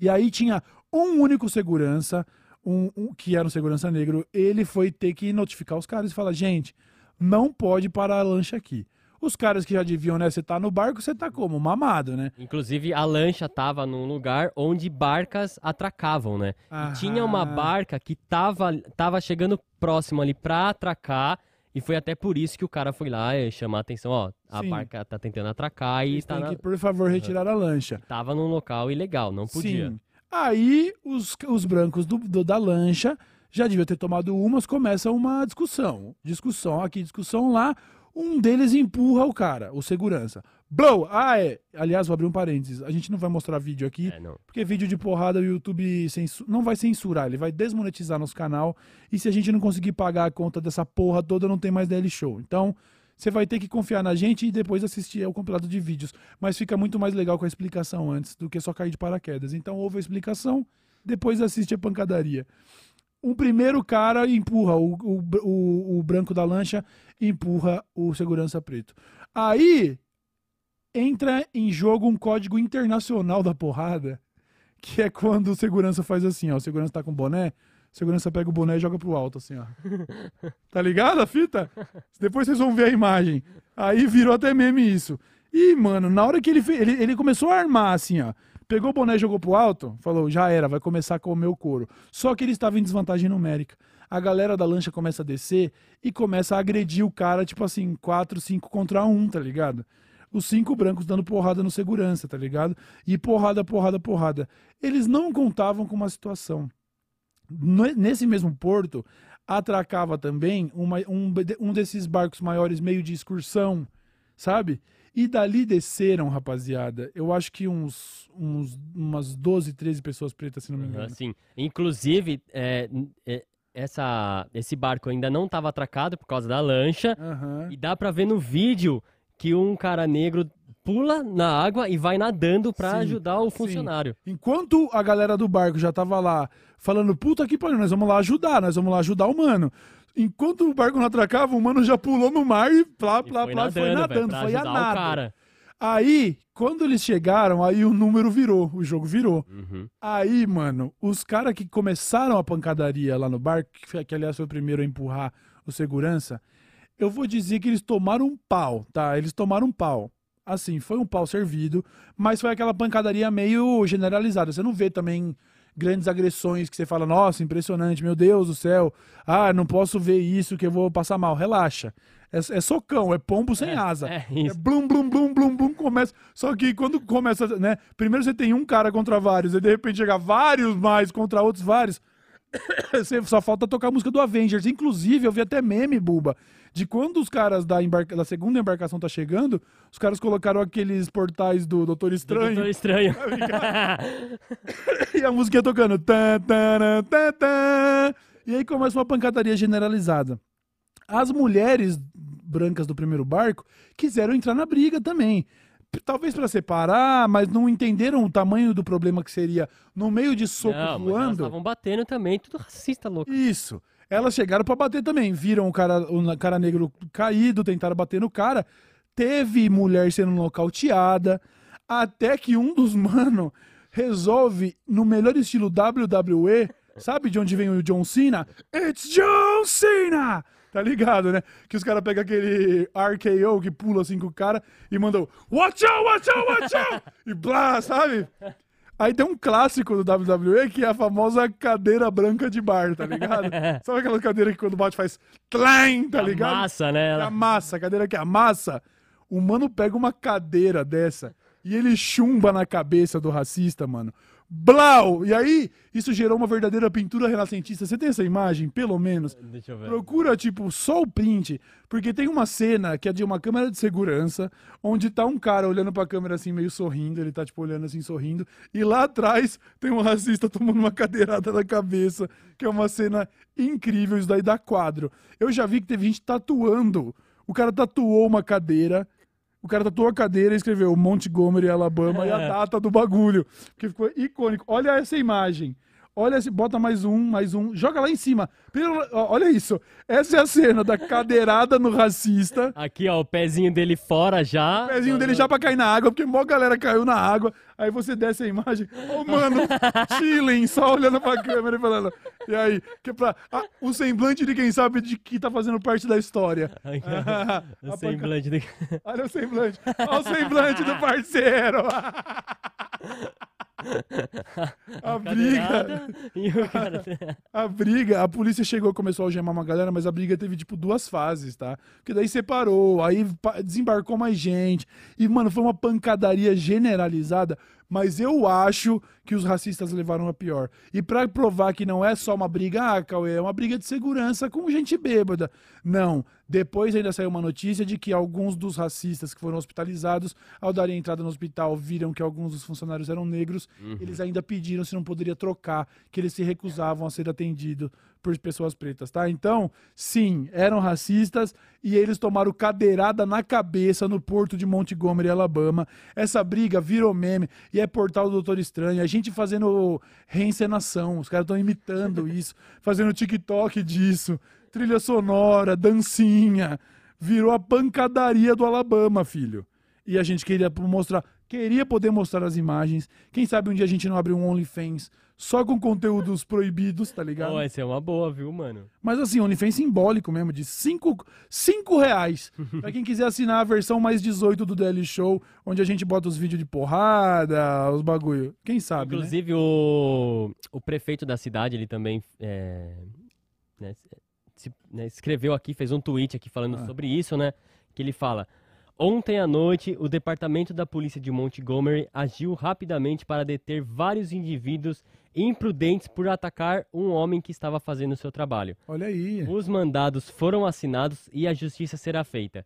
E aí tinha um único segurança, um, um- que era um segurança negro. Ele foi ter que notificar os caras e falar: gente, não pode parar a lancha aqui. Os caras que já deviam, né? Você tá no barco, você tá como? Mamado, né? Inclusive, a lancha tava num lugar onde barcas atracavam, né? Ah. E tinha uma barca que tava, tava chegando próximo ali pra atracar. E foi até por isso que o cara foi lá e chamar a atenção, ó, a Sim. barca tá tentando atracar e Eles tá na- que, por favor, retirar a lancha. tava num local ilegal, não podia. Sim. Aí os, os brancos do, do- da lancha já deviam ter tomado umas, começa uma discussão. Discussão aqui, discussão lá. Um deles empurra o cara, o segurança. Blow! Ah, é. Aliás, vou abrir um parênteses. A gente não vai mostrar vídeo aqui, É, não. porque vídeo de porrada o YouTube não vai censurar, ele vai desmonetizar nosso canal. E se a gente não conseguir pagar a conta dessa porra toda, não tem mais DL Show. Então, você vai ter que confiar na gente e depois assistir ao compilado de vídeos. Mas fica muito mais legal com a explicação antes do que só cair de paraquedas. Então, ouve a explicação, depois assiste a pancadaria. O primeiro cara empurra, o, o, o, o branco da lancha empurra o segurança preto. Aí entra em jogo um código internacional da porrada, que é quando o segurança faz assim, ó. O segurança tá com boné, o segurança pega o boné e joga pro alto, assim, ó. Tá ligado a fita? Depois vocês vão ver a imagem. Aí virou até meme isso. E, mano, na hora que ele, ele, ele começou a armar, assim, ó. Pegou o boné e jogou pro alto, falou, já era, vai começar a comer o couro. Só que ele estava em desvantagem numérica. A galera da lancha começa a descer e começa a agredir o cara, tipo assim, 4, 5 contra 1, tá ligado? Os cinco brancos dando porrada no segurança, tá ligado? E porrada, porrada, porrada. Eles não contavam com uma situação. Nesse mesmo porto, atracava também uma- um, um desses barcos maiores, meio de excursão, sabe? E dali desceram, rapaziada. Eu acho que uns, uns umas 12, 13 pessoas pretas, se não me engano. Assim, inclusive, é, é, essa, esse barco ainda não estava atracado por causa da lancha. Aham. E dá pra ver no vídeo que um cara negro pula na água e vai nadando Sim, ajudar o sim. funcionário. Enquanto a galera do barco já tava lá falando, puta que pariu, nós vamos lá ajudar, nós vamos lá ajudar o mano. Enquanto o barco não atracava, o mano já pulou no mar e plá, E plá, foi plá, nadando, foi nadando, pra foi a nada. Aí, quando eles chegaram, aí o número virou, o jogo virou. Uhum. Aí, mano, os caras que começaram a pancadaria lá no barco, que, que aliás foi o primeiro a empurrar o segurança, eu vou dizer que eles tomaram um pau, tá? Eles tomaram um pau. Assim, foi um pau servido, mas foi aquela pancadaria meio generalizada. Você não vê também grandes agressões que você fala, nossa, impressionante, meu Deus do céu. Ah, não posso ver isso que eu vou passar mal. Relaxa. É, é socão, é pombo sem asa. É, É isso. blum, blum, blum, blum, blum, começa. Só que quando começa, né? Primeiro você tem um cara contra vários, e de repente chega vários mais contra outros vários. Só falta tocar a música do Avengers. Inclusive, eu vi até meme, Buba, de quando os caras da, embarca... da segunda embarcação tá chegando, os caras colocaram aqueles portais do Doutor Estranho. Doutor Estranho. e a música tocando. Tá, tá, tá, tá. E aí começa uma pancadaria generalizada. As mulheres brancas do primeiro barco quiseram entrar na briga também. Talvez para separar, mas não entenderam o tamanho do problema que seria no meio de soco Não, voando. estavam batendo também, tudo racista, louco. Isso. Elas chegaram pra bater também. Viram o cara, o cara negro caído, tentaram bater no cara. Teve mulher sendo nocauteada. Até que um dos mano resolve, no melhor estilo WWE, sabe de onde vem o John Cena? It's John Cena! Tá ligado, né? Que os caras pegam aquele RKO que pula assim com o cara e mandam Watch out, watch out, watch out! e blá, sabe? Aí tem um clássico do WWE que é a famosa cadeira branca de bar, tá ligado? Sabe aquela cadeira que quando bate faz tlang, tá A ligado? massa, né? Que Ela- amassa, a cadeira que amassa. O mano pega uma cadeira dessa e ele chumba na cabeça do racista, mano. Blau! E aí, isso gerou uma verdadeira pintura renascentista. Você tem essa imagem, pelo menos? Deixa eu ver. Procura, tipo, só o print, porque tem uma cena que é de uma câmera de segurança, onde tá um cara olhando pra câmera assim, meio sorrindo, ele tá, tipo, olhando assim, sorrindo, e lá atrás tem um racista tomando uma cadeirada na cabeça, que é uma cena incrível, isso daí dá quadro. Eu já vi que teve gente tatuando, o cara tatuou uma cadeira, o cara tatuou a cadeira e escreveu Montgomery, Alabama, e a data do bagulho, que ficou icônico. Olha essa imagem. Olha, bota mais um, mais um. Joga lá em cima. Ó, olha isso. Essa é a cena da cadeirada no racista. Aqui, ó, o pezinho dele fora já. O pezinho dele já pra cair na água, porque mó galera caiu na água. Aí você desce a imagem. Ô, mano, chilling, só olhando pra câmera e falando. E aí, que pra, ah, o semblante de quem sabe de que tá fazendo parte da história. O semblante. Olha o semblante. Olha o semblante do parceiro. A briga. E o cara... A briga, a polícia chegou, começou a algemar uma galera, mas a briga teve, tipo, duas fases, tá? Porque daí separou, aí desembarcou mais gente. E, mano, foi uma pancadaria generalizada. Mas eu acho que os racistas levaram a pior. E pra provar que não é só uma briga, ah, Cauê, é uma briga de segurança com gente bêbada. Não. Depois ainda saiu uma notícia de que alguns dos racistas que foram hospitalizados, ao darem entrada no hospital, viram que alguns dos funcionários eram negros. Eles ainda pediram se não poderia trocar, que eles se recusavam a ser atendidos por pessoas pretas, tá? Então, sim, eram racistas e eles tomaram cadeirada na cabeça no porto de Montgomery, Alabama. Essa briga virou meme e é portal do Doutor Estranho. A gente fazendo reencenação, os caras estão imitando isso, fazendo TikTok disso, trilha sonora, dancinha. Virou a pancadaria do Alabama, filho. E a gente queria mostrar, queria poder mostrar as imagens. Quem sabe um dia a gente não abre um OnlyFans só com conteúdos proibidos, tá ligado? Pô, essa é uma boa, viu, mano? Mas assim, OnlyFans simbólico mesmo, de 5 cinco reais. pra quem quiser assinar a versão mais 18 do DL Show, onde a gente bota os vídeos de porrada, os bagulho. Quem sabe, né? Inclusive, o, o prefeito da cidade, ele também é, né, se- né, escreveu aqui, fez um tweet aqui falando Ah. sobre isso, né? Que ele fala: Ontem à noite, o departamento da polícia de Montgomery agiu rapidamente para deter vários indivíduos imprudentes por atacar um homem que estava fazendo seu trabalho. Olha aí. Os mandados foram assinados e a justiça será feita.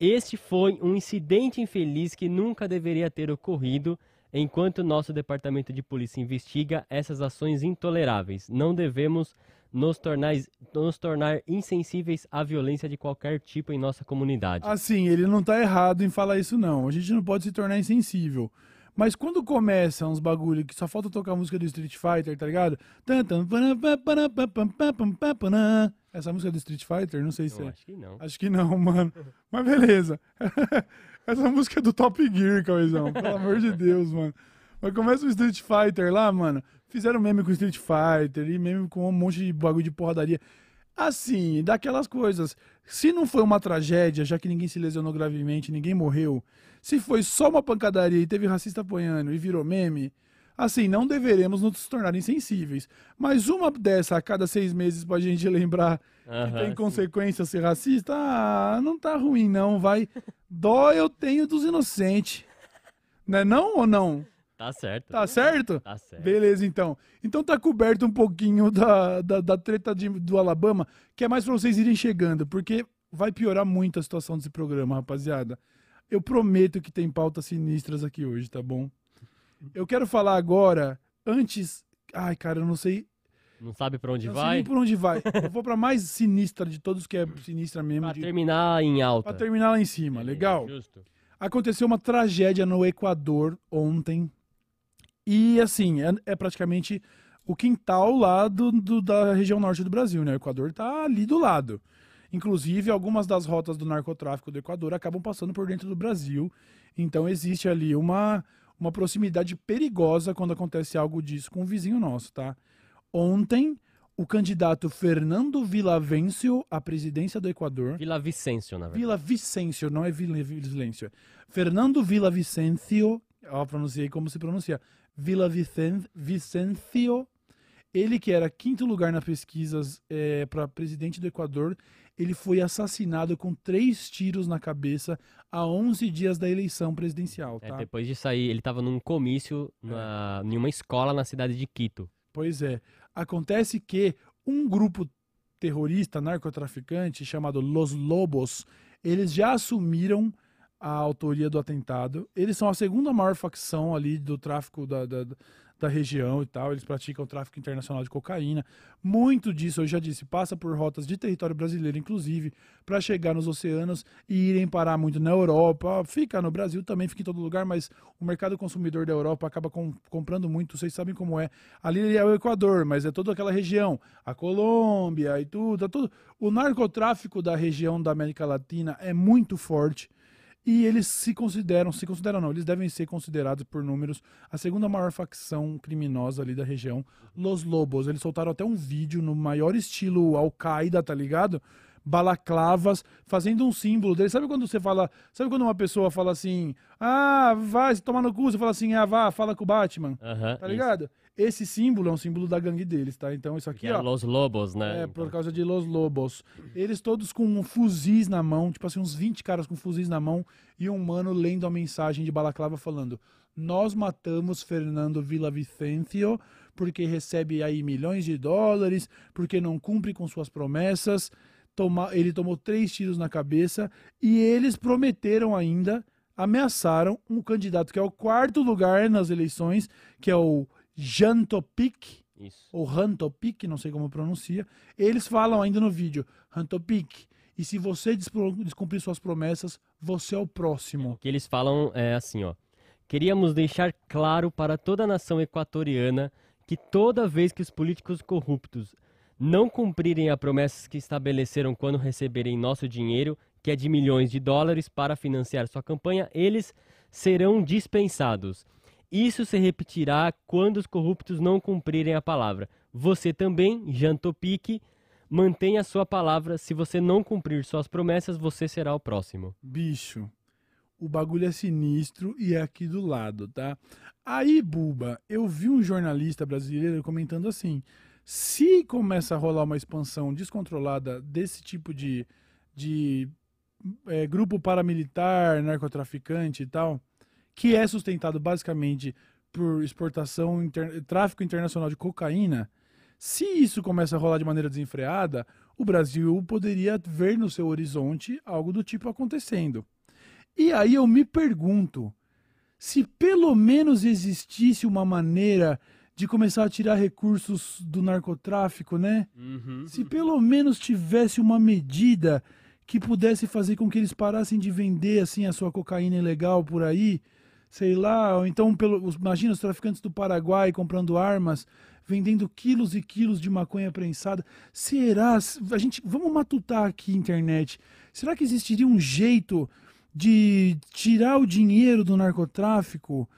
Este foi um incidente infeliz que nunca deveria ter ocorrido. Enquanto nosso departamento de polícia investiga essas ações intoleráveis, não devemos nos tornar, nos tornar insensíveis à violência de qualquer tipo em nossa comunidade. Assim, ele não tá errado em falar isso, não. A gente não pode se tornar insensível. Mas quando começa uns bagulho que só falta tocar a música do Street Fighter, tá ligado? Essa música é do Street Fighter? Não sei se Eu é. acho que não. Acho que não, mano. Mas beleza. Essa música é do Top Gear, Cauêzão. Pelo amor de Deus, mano. Mas começa o Street Fighter lá, mano. Fizeram meme com Street Fighter e meme com um monte de bagulho de porradaria. Assim, daquelas coisas. Se não foi uma tragédia, já que ninguém se lesionou gravemente, ninguém morreu. Se foi só uma pancadaria e teve racista apanhando e virou meme, assim, não deveremos nos tornar insensíveis. Mas uma dessa a cada seis meses pra gente lembrar que Aham, tem sim. consequência ser racista, ah, não tá ruim não, vai. Dó eu tenho dos inocentes. Não é não ou não? Tá certo. Tá certo? Tá certo. Beleza, então. Então tá coberto um pouquinho da, da, da treta de- do Alabama, que é mais pra vocês irem chegando, porque vai piorar muito a situação desse programa, rapaziada. Eu prometo que tem pautas sinistras aqui hoje, tá bom? Eu quero falar agora, antes... Ai, cara, eu não sei Não sabe pra onde não sei vai? nem por onde vai. Eu vou pra mais sinistra de todos, que é sinistra mesmo. Pra de- terminar em alta. Pra terminar lá em cima, legal? Justo. Aconteceu uma tragédia no Equador ontem. E assim, é, é praticamente o quintal lá do, do- da região norte do Brasil, né? O Equador tá ali do lado. Inclusive, algumas das rotas do narcotráfico do Equador acabam passando por dentro do Brasil. Então existe ali uma, uma proximidade perigosa quando acontece algo disso com um vizinho nosso, tá? Ontem, o candidato Fernando Villavencio à presidência do Equador Vila Vicêncio, na verdade. Vila Vicêncio, não é Vila Vicêncio. Fernando Vila Vicencio, ó, pronunciei como se pronuncia. Vila Vicen- Vicencio, ele que era quinto lugar nas pesquisas para presidente do Equador, ele foi assassinado com três tiros na cabeça a 11 dias da eleição presidencial, É, tá? depois de sair, ele tava num comício na, em uma escola na cidade de Quito. Pois é. Acontece que um grupo terrorista, narcotraficante, chamado Los Lobos, eles já assumiram a autoria do atentado. Eles são a segunda maior facção ali do tráfico da, da, da região e tal. Eles praticam tráfico internacional de cocaína. Muito disso, eu já disse, passa por rotas de território brasileiro, inclusive, para chegar nos oceanos e irem parar muito na Europa. Fica no Brasil também, fica em todo lugar, mas o mercado consumidor da Europa acaba com- comprando muito. Vocês sabem como é. Ali é o Equador, mas é toda aquela região, a Colômbia e tudo, é tudo. O narcotráfico da região da América Latina é muito forte. E eles se consideram, se consideram não, eles devem ser considerados por números a segunda maior facção criminosa ali da região, Los Lobos. Eles soltaram até um vídeo no maior estilo Al-Qaeda, tá ligado? Balaclavas, fazendo um símbolo dele. Sabe quando você fala, sabe quando uma pessoa fala assim: "Ah, vai se tomar no cu", você fala assim: "Ah, vá, fala com o Batman". Tá isso. Esse símbolo é um símbolo da gangue deles, tá? Então isso aqui, é ó, Los Lobos, né? é, Então, por causa de Los Lobos. Eles todos com fuzis na mão, tipo assim, uns 20 caras com fuzis na mão e um mano lendo a mensagem de balaclava falando: nós matamos Fernando Villavicencio porque recebe aí milhões de dólares, porque não cumpre com suas promessas. Toma, ele tomou três tiros na cabeça e eles prometeram ainda, ameaçaram um candidato que é o quarto lugar nas eleições, que é o Jan Topic, Isso. ou Han Topic, não sei como pronuncia. Eles falam ainda no vídeo, Han Topic, e se você descumprir suas promessas, você é o próximo. O que eles falam é assim, ó. Queríamos deixar claro para toda a nação equatoriana que toda vez que os políticos corruptos não cumprirem as promessas que estabeleceram quando receberem nosso dinheiro, que é de milhões de dólares para financiar sua campanha, eles serão dispensados. Isso se repetirá quando os corruptos não cumprirem a palavra. Você também, Jean Topic, mantenha sua palavra. Se você não cumprir suas promessas, você será o próximo. Bicho, o bagulho é sinistro e é aqui do lado, tá? Aí, Buba, eu vi um jornalista brasileiro comentando assim: se começa a rolar uma expansão descontrolada desse tipo de, de é, grupo paramilitar, narcotraficante e tal, que é sustentado basicamente por exportação, inter- tráfico internacional de cocaína, se isso começa a rolar de maneira desenfreada, o Brasil poderia ver no seu horizonte algo do tipo acontecendo. E aí eu me pergunto se pelo menos existisse uma maneira de começar a tirar recursos do narcotráfico, né? Se pelo menos tivesse uma medida que pudesse fazer com que eles parassem de vender assim a sua cocaína ilegal por aí, sei lá, ou então pelo, imagina os traficantes do Paraguai comprando armas, vendendo quilos e quilos de maconha prensada. Será? A gente vamos matutar aqui internet. Será que existiria um jeito de tirar o dinheiro do narcotráfico?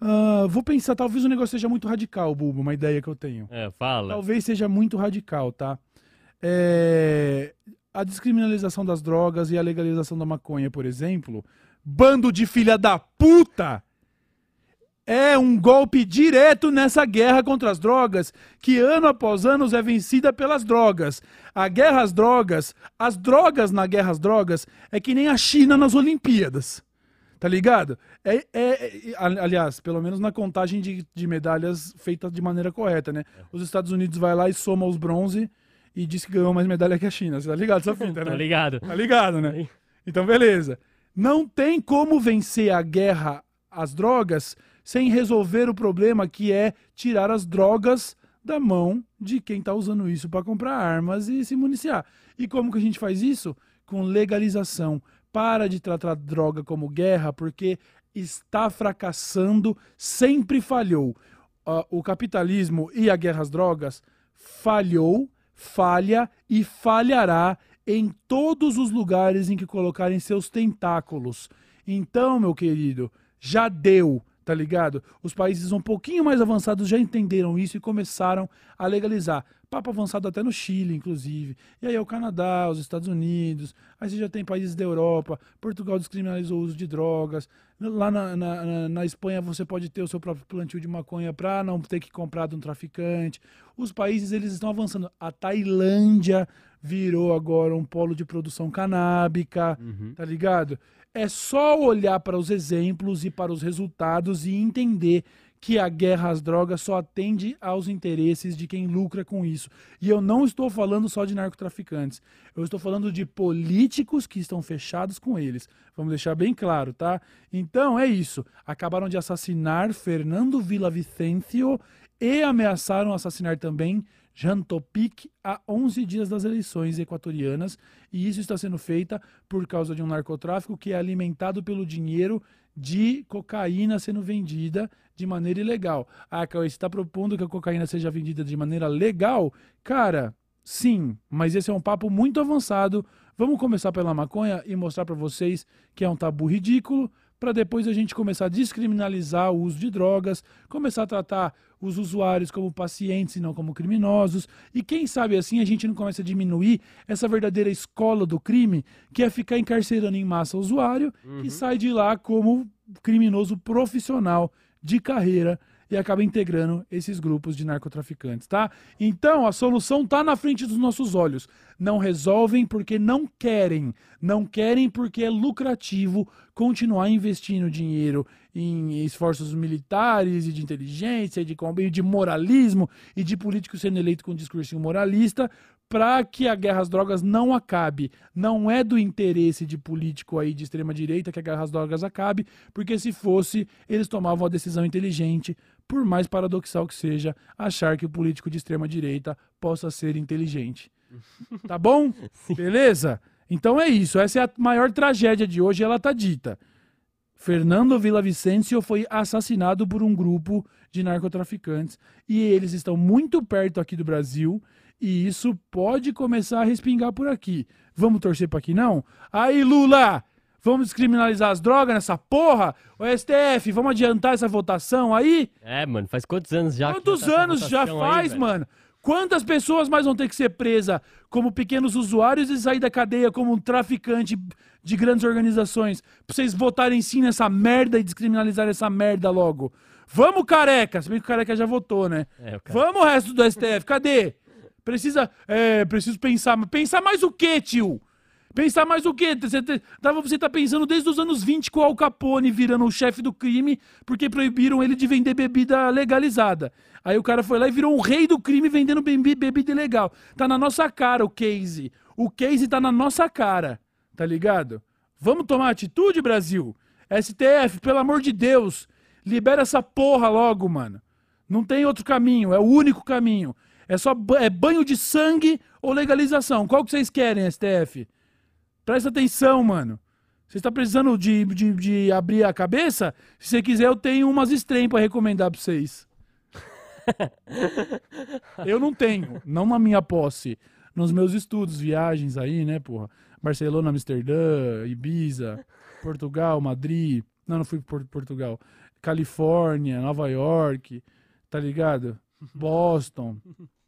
Ah, vou pensar, talvez o negócio seja muito radical, Bubo, uma ideia que eu tenho. É, fala. Talvez seja muito radical, tá? É, A descriminalização das drogas e a legalização da maconha, por exemplo, bando de filha da puta! É um golpe direto nessa guerra contra as drogas, que ano após ano é vencida pelas drogas. A guerra às drogas, as drogas na guerra às drogas, é que nem a China nas Olimpíadas. Tá ligado? É, é- é- aliás, pelo menos na contagem de, de medalhas feita de maneira correta, né? Os Estados Unidos vai lá e soma os bronze e diz que ganhou mais medalha que a China. Você tá ligado essa fita, Tá né? ligado? Tá ligado, né? Então, beleza. Não tem como vencer a guerra às drogas sem resolver o problema que é tirar as drogas da mão de quem tá usando isso para comprar armas e se municiar. E como que a gente faz isso? Com legalização. Para de tratar droga como guerra, porque está fracassando, sempre falhou. Ah, o capitalismo e a guerra às drogas falhou, falha e falhará em todos os lugares em que colocarem seus tentáculos. Então, meu querido, já deu, tá ligado? Os países um pouquinho mais avançados já entenderam isso e começaram a legalizar. Papo avançado até no Chile, inclusive. E aí é o Canadá, os Estados Unidos. Aí você já tem países da Europa. Portugal descriminalizou o uso de drogas. Lá na, na, na- Espanha você pode ter o seu próprio plantio de maconha para não ter que comprar de um traficante. Os países eles estão avançando. A Tailândia virou agora um polo de produção canábica, Uhum. tá ligado? É só olhar para os exemplos e para os resultados e entender que a guerra às drogas só atende aos interesses de quem lucra com isso. E eu não estou falando só de narcotraficantes. Eu estou falando de políticos que estão fechados com eles. Vamos deixar bem claro, tá? Então é isso. Acabaram de assassinar Fernando Villavicencio e ameaçaram assassinar também Jean Topic a 11 dias das eleições equatorianas. E isso está sendo feita por causa de um narcotráfico que é alimentado pelo dinheiro de cocaína sendo vendida de maneira ilegal. Ah, Cauê, você está propondo que a cocaína seja vendida de maneira legal? Cara, sim, mas esse é um papo muito avançado. Vamos começar pela maconha e mostrar para vocês que é um tabu ridículo, para depois a gente começar a descriminalizar o uso de drogas, começar a tratar os usuários como pacientes e não como criminosos, e quem sabe assim a gente não começa a diminuir essa verdadeira escola do crime, que é ficar encarcerando em massa o usuário Uhum. e sai de lá como criminoso profissional de carreira e acaba integrando esses grupos de narcotraficantes, tá? Então, a solução tá na frente dos nossos olhos. Não resolvem porque não querem. Não querem porque é lucrativo continuar investindo dinheiro em esforços militares e de inteligência, e de, de moralismo e de político sendo eleito com discursinho moralista para que a guerra às drogas não acabe. Não é do interesse de político aí de extrema direita que a guerra às drogas acabe, porque se fosse, eles tomavam a decisão inteligente, por mais paradoxal que seja, achar que o político de extrema direita possa ser inteligente. Tá bom? Beleza? Então é isso. Essa é a maior tragédia de hoje, ela tá dita. Fernando Villavicencio foi assassinado por um grupo de narcotraficantes e eles estão muito perto aqui do Brasil e isso pode começar a respingar por aqui. Vamos torcer para que não? Aí, Lula, vamos descriminalizar as drogas nessa porra? O STF, vamos adiantar essa votação aí? É, mano, faz quantos anos já? Quantos tá anos já aí, faz, velho? mano? Quantas pessoas mais vão ter que ser presas como pequenos usuários e sair da cadeia como um traficante de grandes organizações? Pra vocês votarem sim nessa merda e descriminalizar essa merda logo. Vamos, careca! Se bem que o careca já votou, né? É, Vamos, resto do STF, cadê? Precisa. É, preciso pensar. Pensar mais o quê, tio? Pensar mais o quê? Você, te- tava- você tá pensando desde os anos 20 com o Al Capone virando o chefe do crime porque proibiram ele de vender bebida legalizada. Aí o cara foi lá e virou um rei do crime vendendo bebi- bebida ilegal. Tá na nossa cara o case. O case tá na nossa cara. Tá ligado? Vamos tomar atitude, Brasil? STF, pelo amor de Deus. Libera essa porra logo, mano. Não tem outro caminho, é o único caminho. É só é banho de sangue ou legalização. Qual que vocês querem, STF? Presta atenção, mano. Você está precisando de, de, de abrir a cabeça? Se você quiser, eu tenho umas strain pra recomendar pra vocês. eu não tenho, não na minha posse. Nos meus estudos, viagens aí, né, porra? Barcelona, Amsterdã, Ibiza, Portugal, Madrid. Não, não fui por Portugal. Califórnia, Nova York, tá ligado? Boston.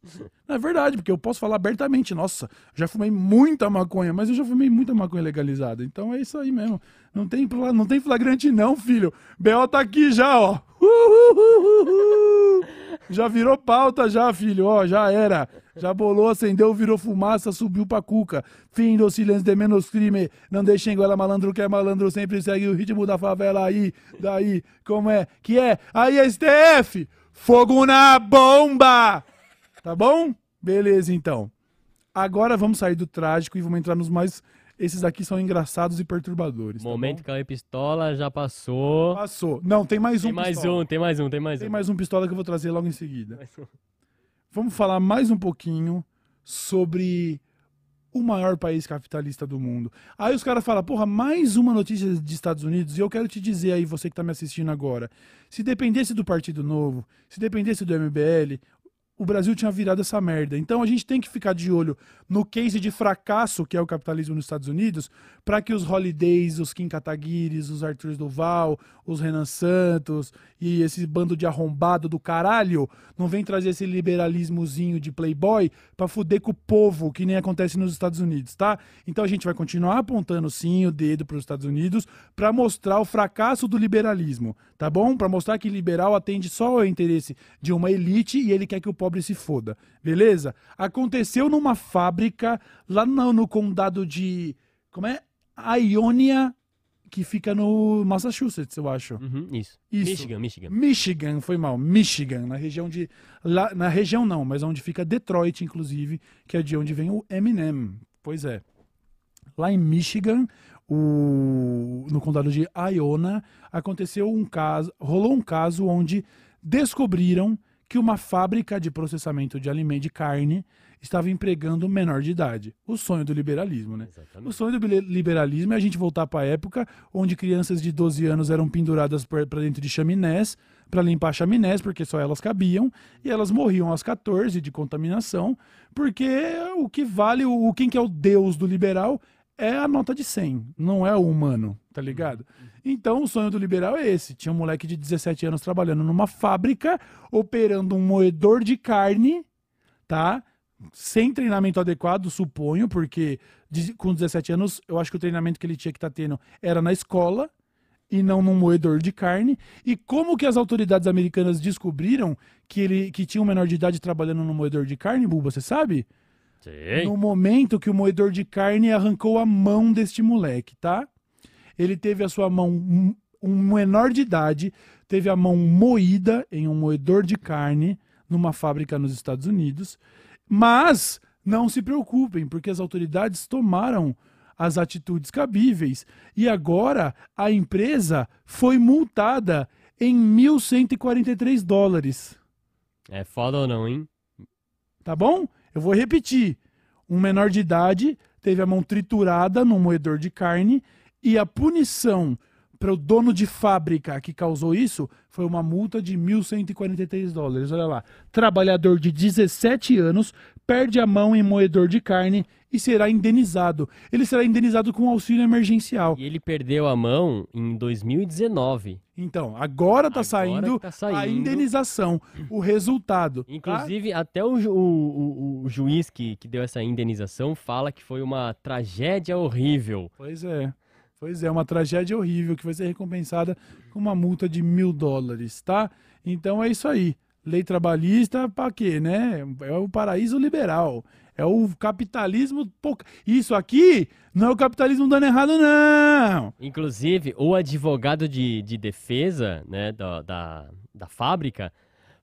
É verdade, porque eu posso falar abertamente, nossa, já fumei muita maconha, mas eu já fumei muita maconha legalizada. Então é isso aí mesmo. Não tem, não tem flagrante não, filho. B.O. tá aqui já, ó. Já virou pauta já, filho, ó, já era. Já bolou, acendeu, virou fumaça, subiu pra cuca. Fim do silêncio de menos crime. Não deixem ela malandro que é malandro, sempre segue o ritmo da favela aí, daí, como é? Que é? Aí, STF, fogo na bomba! Tá bom? Beleza, então. Agora vamos sair do trágico e vamos entrar nos mais. Esses aqui são engraçados e perturbadores. tá Momento bom? Cauê Pistola já passou. Passou. Não, tem mais um. Tem mais pistola. um, tem mais um, tem mais Tem um. mais um pistola que eu vou trazer logo em seguida. Um. Vamos falar mais um pouquinho sobre o maior país capitalista do mundo. Aí os caras falam, porra, mais uma notícia de Estados Unidos, e eu quero te dizer aí, você que tá me assistindo agora, se dependesse do Partido Novo, se dependesse do MBL, o Brasil tinha virado essa merda. Então a gente tem que ficar de olho no case de fracasso que é o capitalismo nos Estados Unidos, para que os Holidays, os Kim Kataguires, os Arthur Duval, os Renan Santos e esse bando de arrombado do caralho não vem trazer esse liberalismozinho de playboy pra fuder com o povo, que nem acontece nos Estados Unidos, tá? Então a gente vai continuar apontando sim o dedo pros Estados Unidos pra mostrar o fracasso do liberalismo, tá bom? Pra mostrar que liberal atende só ao interesse de uma elite e ele quer que o pobre se foda, beleza? Aconteceu numa fábrica lá no, no condado de. Como é? Ionia, que fica no Massachusetts, eu acho. Uhum, isso. Isso. Michigan, Michigan. Michigan, foi mal. Michigan, na região de. Lá, na região não, mas onde fica Detroit, inclusive, que é de onde vem o Eminem. Pois é. Lá em Michigan, o, no condado de Iona, aconteceu um caso. Rolou um caso onde descobriram que uma fábrica de processamento de alimento de carne estava empregando menor de idade. O sonho do liberalismo, né? O Exatamente. sonho do liberalismo é a gente voltar para a época onde crianças de 12 anos eram penduradas para dentro de chaminés para limpar chaminés, porque só elas cabiam, e elas morriam aos 14 de contaminação, porque o que vale, o, o- quem que é o deus do liberal é a nota de 100, não é o humano, tá ligado? Então o sonho do liberal é esse. Tinha um moleque de 17 anos trabalhando numa fábrica, operando um moedor de carne, tá? sem treinamento adequado, suponho, porque com 17 anos, eu acho que o treinamento que ele tinha que estar tendo era na escola e não num moedor de carne. E como que as autoridades americanas descobriram que ele que tinha um menor de idade trabalhando no moedor de carne, Buba, você sabe? Sim. No momento que o moedor de carne arrancou a mão deste moleque, tá? Ele teve a sua mão, um, um menor de idade, teve a mão moída em um moedor de carne numa fábrica nos Estados Unidos. Mas não se preocupem, porque as autoridades tomaram as atitudes cabíveis e agora a empresa foi multada em 1.143 dólares. É foda ou não, hein? Tá bom? Eu vou repetir. Um menor de idade teve a mão triturada num moedor de carne e a punição para o dono de fábrica que causou isso foi uma multa de 1.143 dólares. Olha lá. Trabalhador de 17 anos perde a mão em moedor de carne e será indenizado. Ele será indenizado com auxílio emergencial. E ele perdeu a mão em 2019. Então, agora está saindo, tá saindo, a indenização, o resultado. tá? Inclusive, até o, ju- o- o- o juiz que, que deu essa indenização fala que foi uma tragédia horrível. Pois é. Pois é, uma tragédia horrível que vai ser recompensada com uma multa de mil dólares, tá? Então é isso aí. Lei trabalhista pra quê, né? É o paraíso liberal. É o capitalismo. Isso aqui não é o capitalismo dando errado, não. Inclusive, o advogado de, de defesa né, da, da, da fábrica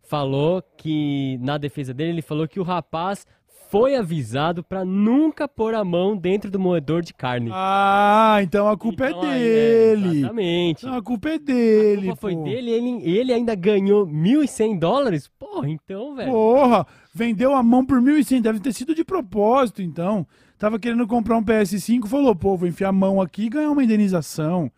falou que, na defesa dele, ele falou que o rapaz foi avisado para nunca pôr a mão dentro do moedor de carne. Ah, então a culpa Então, é dele. exatamente. Então a culpa é A dele. culpa foi pô. dele, ele, ele ainda ganhou 1.100 dólares? Porra, então, velho. Porra, vendeu a mão por 1.100, deve ter sido de propósito, então. Tava querendo comprar um PS5, falou, pô, vou enfiar a mão aqui e ganhar uma indenização.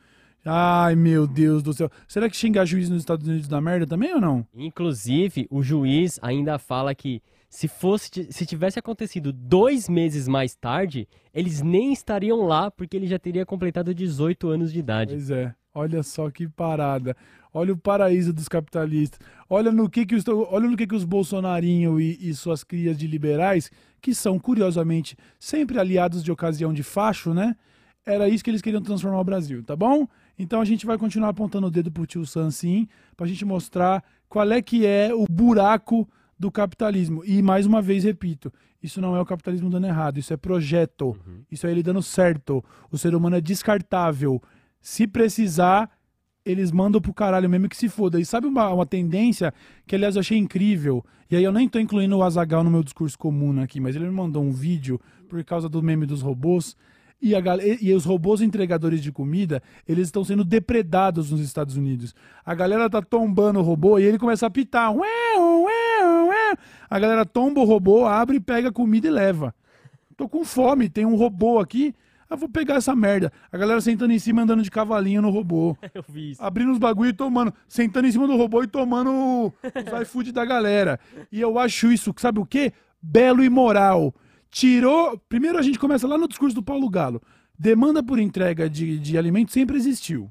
Ai, meu Deus do céu. Será que xingar juiz nos Estados Unidos dá merda também ou não? Inclusive, o juiz ainda fala que se fosse, se tivesse acontecido dois meses mais tarde, eles nem estariam lá porque ele já teria completado 18 anos de idade. Pois é. Olha só que parada. Olha o paraíso dos capitalistas. Olha no que, que, os, olha no que, que os bolsonarinhos e, e suas crias de liberais, que são, curiosamente, sempre aliados de ocasião de facho, né? Era isso que eles queriam transformar o Brasil, tá bom? Então a gente vai continuar apontando o dedo pro tio Sam, sim, pra gente mostrar qual é que é o buraco do capitalismo. E mais uma vez repito, isso não é o capitalismo dando errado, isso é projeto. Isso é ele dando certo. O ser humano é descartável. Se precisar, eles mandam pro caralho mesmo que se foda. E sabe uma, uma tendência que, aliás, eu achei incrível? E aí eu nem tô incluindo o Azagal no meu discurso comum aqui, mas ele me mandou um vídeo por causa do meme dos robôs. E, a, e- os robôs entregadores de comida, eles estão sendo depredados nos Estados Unidos. A galera tá tombando o robô e ele começa a pitar. Ué, ué. A galera tomba o robô, abre, pega a comida e leva. Tô com fome, tem um robô aqui. Ah, vou pegar essa merda. A galera sentando em cima, andando de cavalinho no robô. Eu vi isso. Abrindo os bagulho e tomando. Sentando em cima do robô e tomando o- os iFood da galera. E eu acho isso, sabe o quê? Belo e moral. Tirou. Primeiro a gente começa lá no discurso do Paulo Galo. Demanda por entrega de, de alimentos sempre existiu.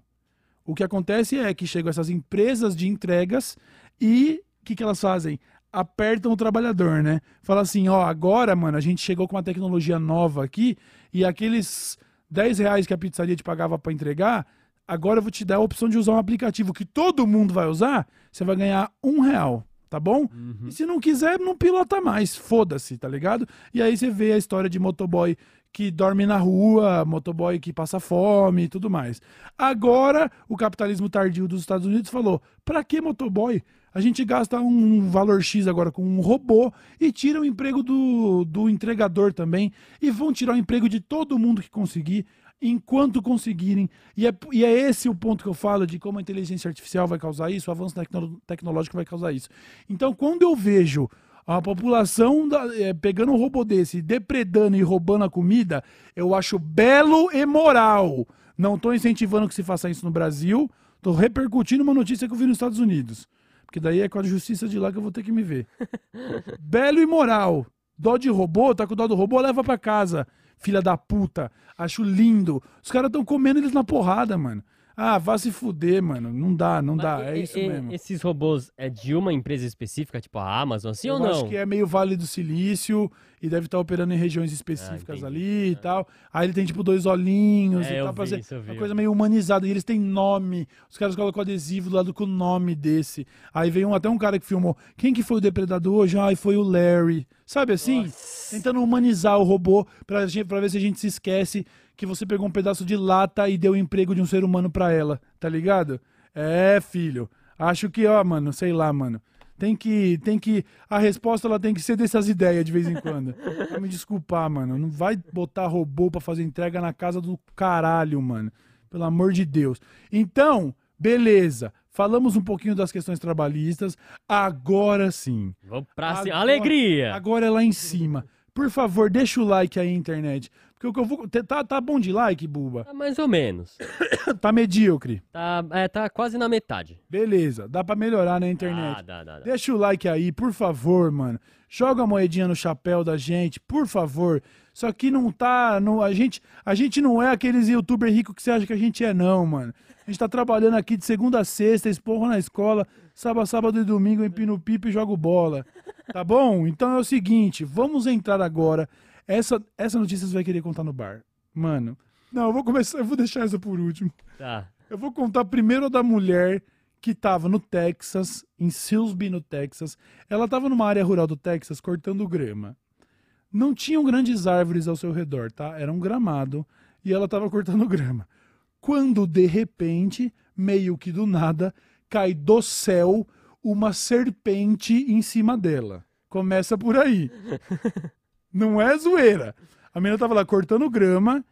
O que acontece é que chegam essas empresas de entregas e o que, que elas fazem? Apertam o trabalhador, né? Fala assim, ó, agora, mano, a gente chegou com uma tecnologia nova aqui e aqueles 10 reais que a pizzaria te pagava para entregar, agora eu vou te dar a opção de usar um aplicativo que todo mundo vai usar, você vai ganhar um real, tá bom? E se não quiser, não pilota mais, foda-se, tá ligado? E aí você vê a história de motoboy que dorme na rua, motoboy que passa fome e tudo mais. Agora, o capitalismo tardio dos Estados Unidos falou: pra que motoboy? A gente gasta um valor X agora com um robô e tira o emprego do, do entregador também. E vão tirar o emprego de todo mundo que conseguir, enquanto conseguirem. E é, e é esse o ponto que eu falo de como a inteligência artificial vai causar isso, o avanço tecno- tecnológico vai causar isso. Então, quando eu vejo a população da- eh, pegando um robô desse, depredando e roubando a comida, eu acho belo e moral. Não estou incentivando que se faça isso no Brasil, estou repercutindo uma notícia que eu vi nos Estados Unidos. Porque daí é com a justiça de lá que eu vou ter que me ver. belo e moral. Dó de robô, tá com dó do robô, leva pra casa. Filha da puta. Acho lindo. Os caras estão comendo eles na porrada, mano. Ah, vá se fuder, mano. Não dá, não Mas dá. e- É isso mesmo. Esses robôs é de uma empresa específica, tipo a Amazon, sim eu ou não? acho que é meio Vale do Silício e deve estar operando em regiões específicas Ah, ali e tal. Aí ele tem tipo dois olhinhos É, e tal, pra vi fazer isso, uma eu coisa meio humanizada. E eles têm nome. Os caras colocam adesivo do lado com o nome desse. Aí veio um- até um cara que filmou. Quem que foi o depredador hoje? Ai, foi o Larry. Sabe assim? Tentando humanizar o robô pra, gente, pra ver se a gente se esquece que você pegou um pedaço de lata e deu o emprego de um ser humano pra ela, tá ligado? É, filho. Acho que, ó, mano, sei lá, mano. Tem que, tem que, a resposta ela tem que ser dessas ideias de vez em quando. Vai me desculpar, mano. Não vai botar robô pra fazer entrega na casa do caralho, mano. Pelo amor de Deus. Então, beleza. Falamos um pouquinho das questões trabalhistas. Agora sim. Vamos pra. Agora- Alegria! Agora é lá em cima. Por favor, deixa o like aí, internet. Porque o que eu vou. Tá, tá bom de like, Buba? Tá mais ou menos. Tá medíocre. Tá, é, tá quase na metade. Beleza, dá pra melhorar na internet. Ah, dá, dá, dá. Deixa o like aí, por favor, mano. Joga a moedinha no chapéu da gente, por favor. Isso aqui não tá. Não, a, gente, a gente não é aqueles youtuber ricos que você acha que a gente é, não, mano. A gente tá trabalhando aqui de segunda a sexta, esporro na escola, sábado, sábado e domingo, empino pipa e jogo bola. Tá bom? Então é o seguinte, vamos entrar agora. Essa, essa notícia você vai querer contar no bar. Mano. Não, eu vou começar, eu vou deixar essa por último. Tá. Eu vou contar primeiro da mulher que tava no Texas, em Silsby, no Texas. Ela tava numa área rural do Texas cortando grama. Não tinham grandes árvores ao seu redor, tá? Era um gramado e ela tava cortando grama. Quando de repente, meio que do nada, cai do céu uma serpente em cima dela. Começa por aí. Não é zoeira. A menina tava lá cortando grama,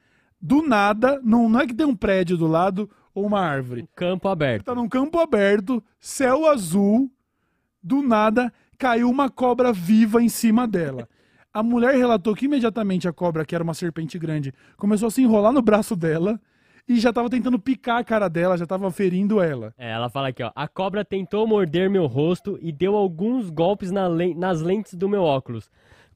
do nada, não, não é que tem um prédio do lado ou uma árvore. Campo aberto. Tá num campo aberto, céu azul, do nada caiu uma cobra viva em cima dela. A mulher relatou que imediatamente a cobra, que era uma serpente grande, começou a se enrolar no braço dela e já tava tentando picar a cara dela, já tava ferindo ela. É, ela fala aqui, ó. A cobra tentou morder meu rosto e deu alguns golpes na len- nas lentes do meu óculos.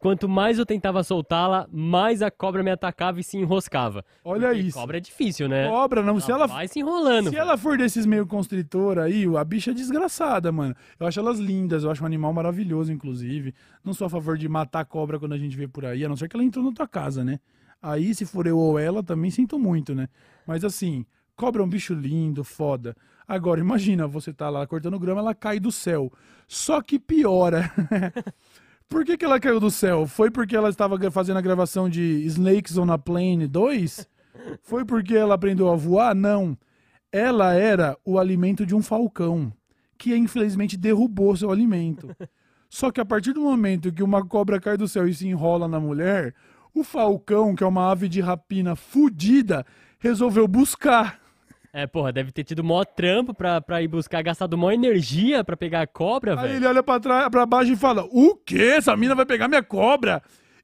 Quanto mais eu tentava soltá-la, mais a cobra me atacava e se enroscava. Olha Porque isso. Cobra é difícil, né? Cobra, não, se ela vai se enrolando. Se ela for desses meio constritor aí, a bicha é desgraçada, mano. Eu acho elas lindas, eu acho um animal maravilhoso, inclusive. Não sou a favor de matar cobra quando a gente vê por aí, a não ser que ela entrou na tua casa, né? Aí, se for eu ou ela, também sinto muito, né? Mas assim, cobra é um bicho lindo, foda. Agora, imagina, você tá lá cortando grama, ela cai do céu. Só que piora. Por que, que ela caiu do céu? Foi porque ela estava fazendo a gravação de Snakes on a Plane 2? Foi porque ela aprendeu a voar? Não. Ela era o alimento de um falcão, que infelizmente derrubou seu alimento. Só que a partir do momento que uma cobra cai do céu e se enrola na mulher, o falcão, que é uma ave de rapina fudida, resolveu buscar. É, porra, deve ter tido maior trampo pra, pra ir buscar, gastado maior energia pra pegar a cobra, Aí velho. ele olha pra, trás, pra baixo e fala: O quê? Essa mina vai pegar minha cobra?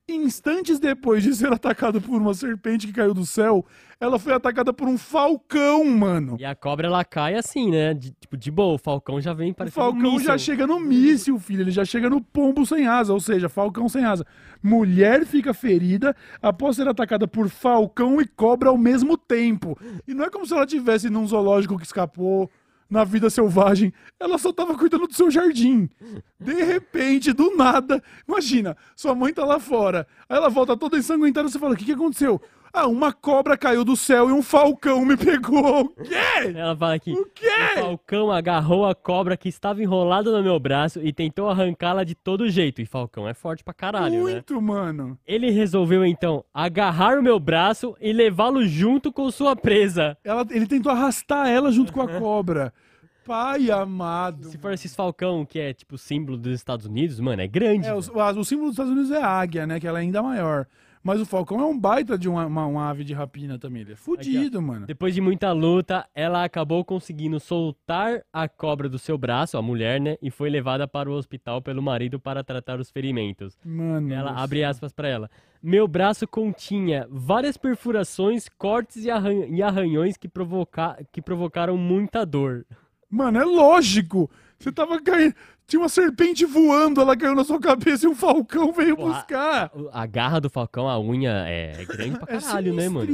Instantes depois de ser atacado por uma serpente que caiu do céu, ela foi atacada por um falcão, mano. E a cobra, ela cai assim, né? De- tipo, de boa, o falcão já vem O parecendo um falcão míssil. já chega no míssil, filho. Ele já chega no pombo sem asa, ou seja, falcão sem asa. Mulher fica ferida após ser atacada por falcão e cobra ao mesmo tempo. E não é como se ela tivesse num zoológico que escapou na vida selvagem. Ela só tava cuidando do seu jardim. De repente, do nada, imagina, sua mãe tá lá fora. Aí ela volta toda ensanguentada e você fala: O que, que aconteceu? Ah, uma cobra caiu do céu e um falcão me pegou. O quê? Ela fala aqui. O O quê? Falcão agarrou a cobra que estava enrolada no meu braço e tentou arrancá-la de todo jeito. E Falcão é forte pra caralho, né? Muito, mano. Ele resolveu então agarrar o meu braço e levá-lo junto com sua presa. Ela- ele tentou arrastar ela junto com a cobra. Pai amado. Se for esses falcão que é tipo símbolo dos Estados Unidos, mano, é grande. É, o, o- o símbolo dos Estados Unidos é a águia, né? Que ela é ainda maior. Mas o falcão é um baita de uma, uma- uma ave de rapina também. Ele é fudido, mano. Depois de muita luta, ela acabou conseguindo soltar a cobra do seu braço, a mulher, né? E foi levada para o hospital pelo marido para tratar os ferimentos. Mano. Ela do abre aspas pra ela. Meu braço continha várias perfurações, cortes e, arran- e arranhões que, provoca- que provocaram muita dor. Mano, é lógico. Você tava caindo. Tinha uma serpente voando, ela caiu na sua cabeça e um falcão veio Porra, buscar. A garra do falcão, a unha é, é grande pra É caralho, né, mano?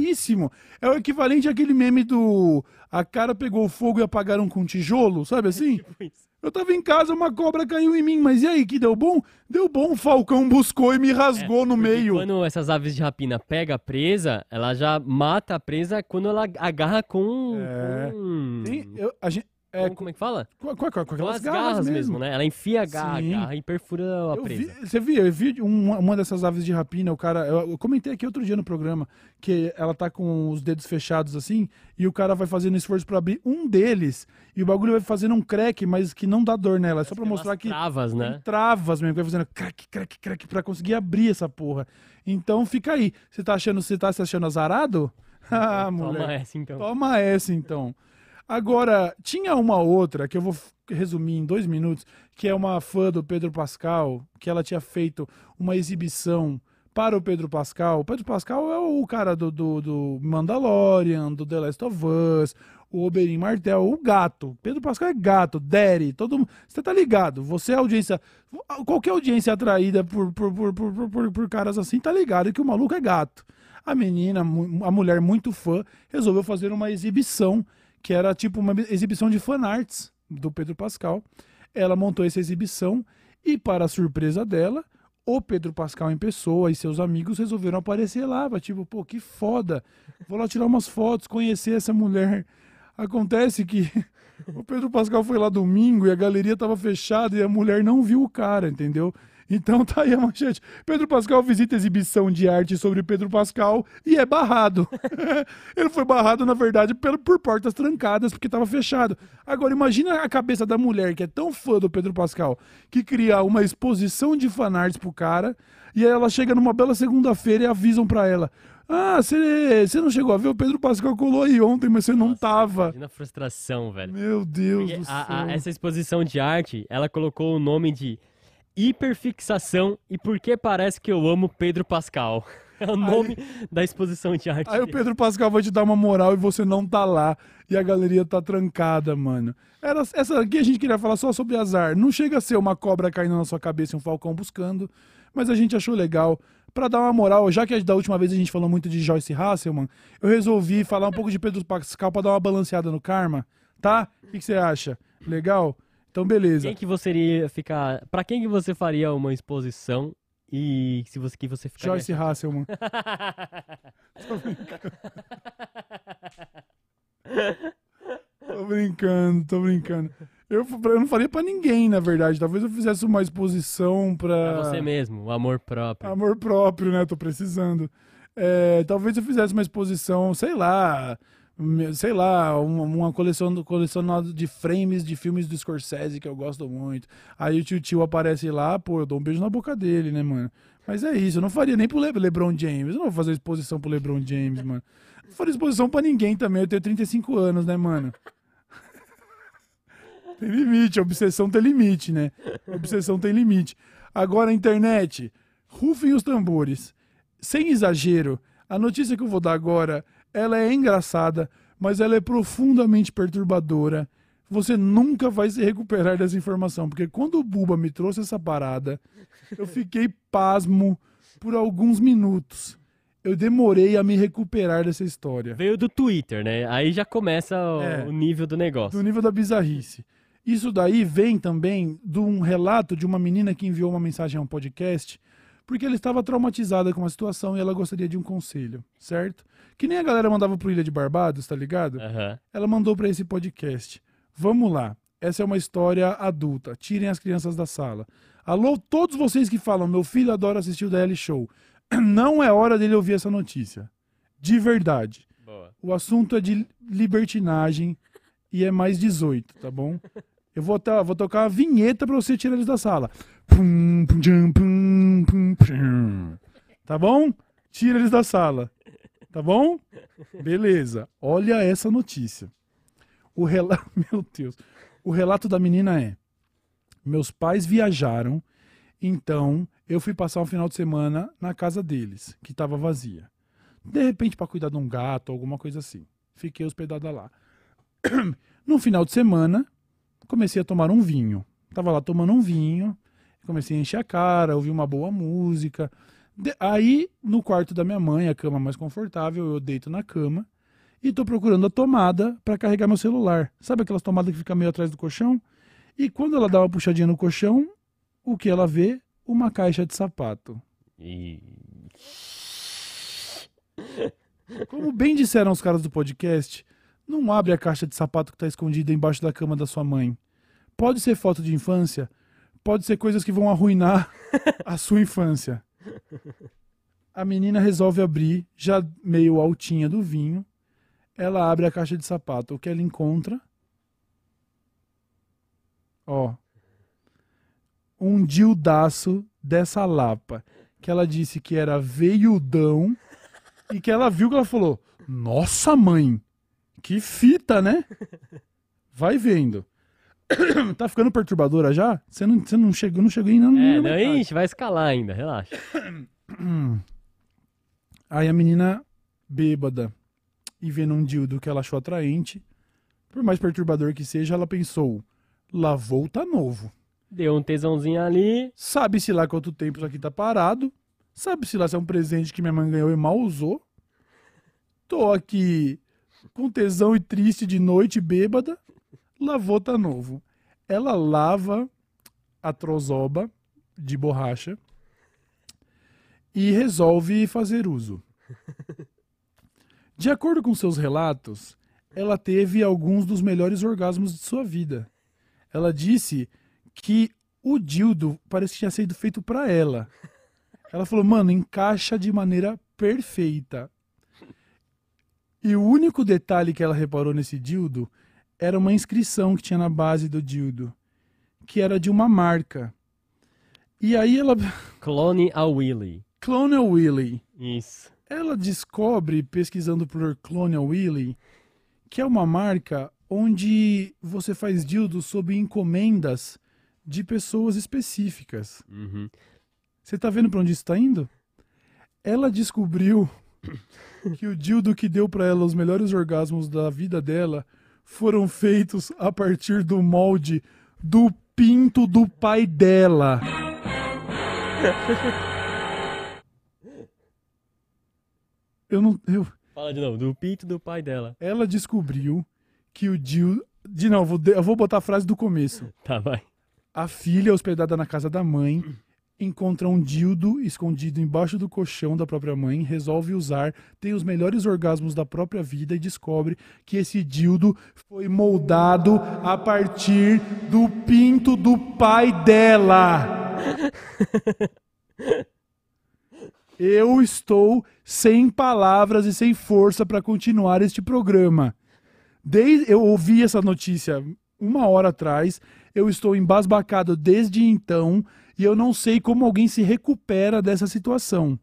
É o equivalente àquele meme do. A cara pegou fogo e apagaram com tijolo, sabe assim? Tipo isso. Eu tava em casa, uma cobra caiu em mim, mas e aí, que deu bom? Deu bom, o falcão buscou e me rasgou no É, Porque meio. Quando essas aves de rapina pega a presa, ela já mata a presa quando ela agarra com. É. com- eu- a, gente, É, Com- com, como é que fala? com, com, com aquelas as garras, mesmo, né? Ela enfia a garra, Sim. garra e perfura a Eu vi, presa. você viu, eu vi uma, uma dessas aves de rapina, o cara. Eu, eu comentei aqui outro dia no programa que ela tá com os dedos fechados assim, e o cara vai fazendo esforço pra abrir um deles, e o bagulho vai fazendo um crack, mas que não dá dor nela. É só pra mostrar que. Travas, né? Travas mesmo, que vai fazendo crack, crack, crack pra conseguir abrir essa porra. Então fica aí. Você tá achando, você tá se achando azarado? ah, moleque. Toma essa, então. Toma essa, então. Agora, tinha uma outra que eu vou resumir em dois minutos, que é uma fã do Pedro Pascal, que ela tinha feito uma exibição para o Pedro Pascal. O Pedro Pascal é o cara do, do, do Mandalorian, do The Last of Us, o Oberyn Martel, o gato. Pedro Pascal é gato, Daddy, todo mundo. Você tá ligado? Você é audiência. Qualquer audiência atraída por, por, por, por, por, por- caras assim, tá ligado que o maluco é gato. A menina, a mulher muito fã, resolveu fazer uma exibição que era tipo uma exibição de fanarts do Pedro Pascal. Ela montou essa exibição e, para surpresa dela, o Pedro Pascal em pessoa e seus amigos resolveram aparecer lá. Tipo, pô, que foda. Vou lá tirar umas fotos, conhecer essa mulher. Acontece que o Pedro Pascal foi lá domingo e a galeria tava fechada e a mulher não viu o cara, entendeu? Então tá aí a manchete. Pedro Pascal visita exibição de arte sobre Pedro Pascal e é barrado. Ele foi barrado, na verdade, pelo- por portas trancadas, porque tava fechado. Agora, imagina a cabeça da mulher que é tão fã do Pedro Pascal, que cria uma exposição de fanarts pro cara, e aí ela chega numa bela segunda-feira e avisam pra ela. Ah, você não chegou a ver? O Pedro Pascal colou aí ontem, mas você não Nossa, tava. Imagina a frustração, velho. Meu Deus Porque do a- céu. a- essa exposição de arte, ela colocou o nome de Hiperfixação e Por que Parece que Eu Amo Pedro Pascal. É o nome da exposição de arte. Aí o. Pedro Pascal vai te dar uma moral e você não tá lá. E a galeria tá trancada, mano. Era, essa aqui a gente queria falar só sobre azar. Não chega a ser uma cobra caindo na sua cabeça e um falcão buscando. Mas a gente achou legal. Pra dar uma moral, já que da última vez a gente falou muito de Joyce Hasselman, eu resolvi falar um pouco de Pedro Pascal pra dar uma balanceada no karma. Tá? O que que você acha? Legal? Então, beleza. Quem que você iria ficar. Pra quem que você faria uma exposição e se você que você ficaria. Joyce Hasselman. Tô brincando, tô brincando. Eu, eu não faria pra ninguém, na verdade. Talvez eu fizesse uma exposição pra. Pra você mesmo, o amor próprio. Amor próprio, né? Tô precisando. É, talvez eu fizesse uma exposição, sei lá. Sei lá, uma, uma coleção do- colecionada de frames de filmes do Scorsese que eu gosto muito. Aí o tio tio aparece lá, pô, eu dou um beijo na boca dele, né, mano? Mas é isso, eu não faria nem pro Le- LeBron James. Eu não vou fazer exposição pro LeBron James, mano. Não faria exposição pra ninguém também. Eu tenho 35 anos, né, mano? Tem limite, obsessão tem limite, né? Obsessão tem limite. Agora internet, rufem os tambores. Sem exagero, a notícia que eu vou dar agora, ela é engraçada, mas ela é profundamente perturbadora. Você nunca vai se recuperar dessa informação, porque quando o Buba me trouxe essa parada, eu fiquei pasmo por alguns minutos. Eu demorei a me recuperar dessa história. Veio do Twitter, né? Aí já começa o, É. o nível do negócio. do nível da bizarrice. Isso daí vem também de um relato de uma menina que enviou uma mensagem a um podcast, porque ela estava traumatizada com a situação e ela gostaria de um conselho, certo? Que nem a galera mandava pro Ilha de Barbados, tá ligado? Aham. Ela mandou para esse podcast. Vamos lá. Essa é uma história adulta. Tirem as crianças da sala. Alô, todos vocês que falam, meu filho adora assistir o DL Show. Não é hora dele ouvir essa notícia. De verdade. Boa. O assunto é de libertinagem e é mais 18, tá bom? Eu vou, tá, vou tocar uma vinheta pra você tirar eles da sala. Tá bom? Tira eles da sala. Tá bom? Beleza. Olha essa notícia. O relato. Meu Deus. O relato da menina é: Meus pais viajaram, então eu fui passar um final de semana na casa deles, que estava vazia. De repente, para cuidar de um gato, alguma coisa assim. Fiquei hospedada lá. No final de semana, comecei a tomar um vinho. Tava lá tomando um vinho, comecei a encher a cara, ouvi uma boa música. De- aí, no quarto da minha mãe, a cama mais confortável, eu deito na cama e tô procurando a tomada para carregar meu celular. Sabe aquelas tomadas que ficam meio atrás do colchão? E quando ela dá uma puxadinha no colchão, o que ela vê? Uma caixa de sapato. E. Como bem disseram os caras do podcast, Não abre a caixa de sapato que tá escondida embaixo da cama da sua mãe. Pode ser foto de infância, pode ser coisas que vão arruinar a sua infância. A menina resolve abrir, já meio altinha do vinho. Ela abre a caixa de sapato. O que ela encontra? Ó. Um dildaço dessa lapa. Que ela disse que era veiudão. E que ela viu que ela falou: Nossa, mãe! Que fita, né? Vai vendo. tá ficando perturbadora já? Você não, você não chegou, não chegou ainda. É, não, ixi, vai escalar ainda, relaxa. Aí a menina bêbada e vendo um dildo que ela achou atraente, por mais perturbador que seja, ela pensou: lavou, tá novo. Deu um tesãozinho ali. Sabe-se lá quanto tempo isso aqui tá parado. Sabe-se lá se é um presente que minha mãe ganhou e mal usou. Tô aqui com tesão e triste de noite, bêbada. Lavou, tá novo. Ela lava a trozoba de borracha e resolve fazer uso. De acordo com seus relatos, ela teve alguns dos melhores orgasmos de sua vida. Ela disse que o dildo parece que tinha sido feito para ela. Ela falou, mano, encaixa de maneira perfeita. E o único detalhe que ela reparou nesse dildo era uma inscrição que tinha na base do dildo, que era de uma marca. E aí ela. Clone a Willy. Clonal Willy. Isso. Ela descobre, pesquisando por Clonal Willy, que é uma marca onde você faz dildos sob encomendas de pessoas específicas. Uhum. Você tá vendo pra onde isso tá indo? Ela descobriu que o dildo que deu pra ela os melhores orgasmos da vida dela foram feitos a partir do molde do pinto do pai dela. Eu não. Eu, Fala de novo, do pinto do pai dela. ela descobriu que o dildo. De novo, eu vou botar a frase do começo. Tá, vai. A filha, hospedada na casa da mãe, encontra um dildo escondido embaixo do colchão da própria mãe, resolve usar, tem os melhores orgasmos da própria vida e descobre que esse dildo foi moldado a partir do pinto do pai dela. Eu estou sem palavras e sem força para continuar este programa. Desde eu ouvi essa notícia uma hora atrás, eu estou embasbacado desde então e eu não sei como alguém se recupera dessa situação.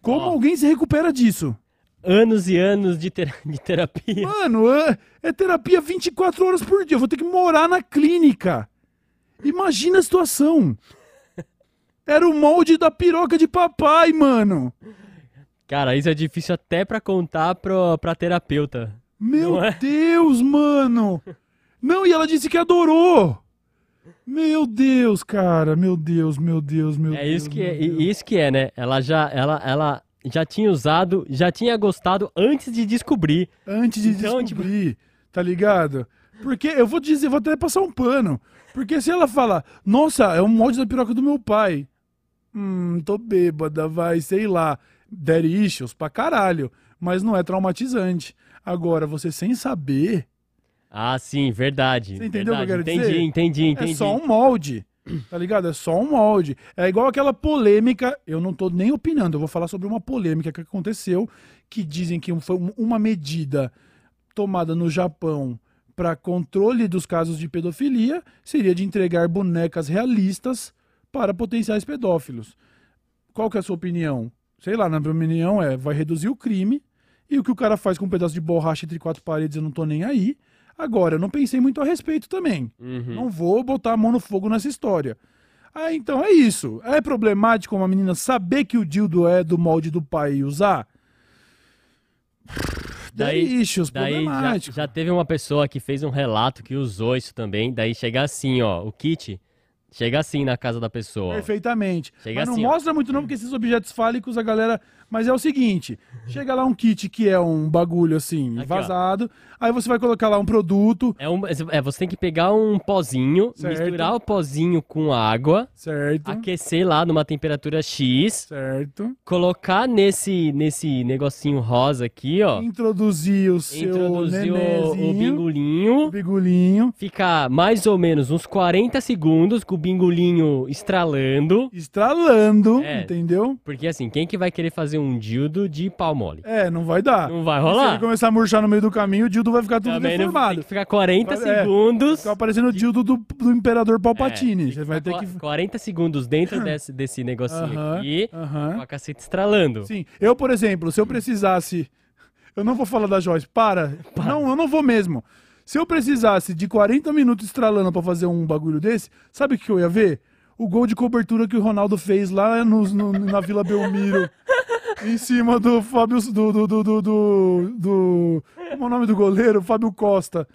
Como alguém se recupera disso? Anos e anos de, ter- de terapia. Mano, é, é terapia 24 horas por dia. Eu vou ter que morar na clínica. Imagina a situação. Era o molde da piroca de papai, mano. Cara, isso é difícil até pra contar pro, pra terapeuta. Meu é? Deus, mano. Não, e ela disse que adorou. Meu Deus, cara. Meu Deus, meu Deus, meu É Deus. isso que é, Deus. isso que é, né? Ela já, ela, ela já tinha usado, já tinha gostado antes de descobrir. Antes de Então, tipo- descobrir, tá ligado? Porque eu vou dizer, vou até passar um pano. Porque se ela fala, nossa, é um molde da piroca do meu pai. Hum, tô bêbada, vai, sei lá. Daddy issues pra caralho. Mas não é traumatizante. Agora, você sem saber, Ah, sim, verdade. Você entendeu o que eu verdade. quero entendi, dizer? Entendi, entendi, é só um molde. Tá ligado? É só um molde. É igual aquela polêmica. Eu não tô nem opinando, eu vou falar sobre uma polêmica que aconteceu. Que dizem que foi um- uma medida tomada no Japão para controle dos casos de pedofilia seria de entregar bonecas realistas para potenciais pedófilos. Qual que é a sua opinião? Sei lá, na minha opinião é vai reduzir o crime e o que o cara faz com um pedaço de borracha entre quatro paredes eu não tô nem aí. Agora, eu não pensei muito a respeito também. Uhum. Não vou botar a mão no fogo nessa história. Ah, então é isso. É problemático uma menina saber que o dildo é do molde do pai e usar? Daí- issues, Daí já, já teve uma pessoa que fez um relato que usou isso também. Daí chega assim, ó, o kit Chega assim na casa da pessoa. ó. Perfeitamente. Chega Mas não assim, ó. mostra muito não, porque esses objetos fálicos a galera... Mas é o seguinte, chega lá um kit que é um bagulho assim, Aqui, ó. vazado, aí você vai colocar lá um produto, É, um, é, você tem que pegar um pozinho, Certo. misturar o pozinho com água, certo? aquecer lá numa temperatura X, Certo. colocar nesse, nesse negocinho rosa aqui, ó. Introduzir o seu Introduzir o, o nenezinho, o bingolinho. bigulinho, Ficar mais ou menos uns 40 segundos com o bingolinho estralando. estralando, É. entendeu? Porque assim, quem que vai querer fazer um dildo de pau mole? É, não vai dar. Não vai Se ele rolar. começar a murchar no meio do caminho, o dildo vai ficar tudo Também não tem deformado. que ficar 40 Vai- é. segundos. Fica parecendo o dildo do, do Imperador É, Palpatine. tem Você vai ter ficar que... qu- 40 segundos dentro desse, desse negocinho Aham, aqui, aham. com a caceta estralando. Sim, eu, por exemplo, se eu precisasse. Eu não vou falar da Joyce, para. Não, eu não vou mesmo. Se eu precisasse de 40 minutos estralando pra fazer um bagulho desse, sabe o que eu ia ver? O gol de cobertura que o Ronaldo fez lá no, no- na Vila Belmiro. em cima do Fábio. Do, do, do, do, do, do- Como é o nome do goleiro? Fábio Costa.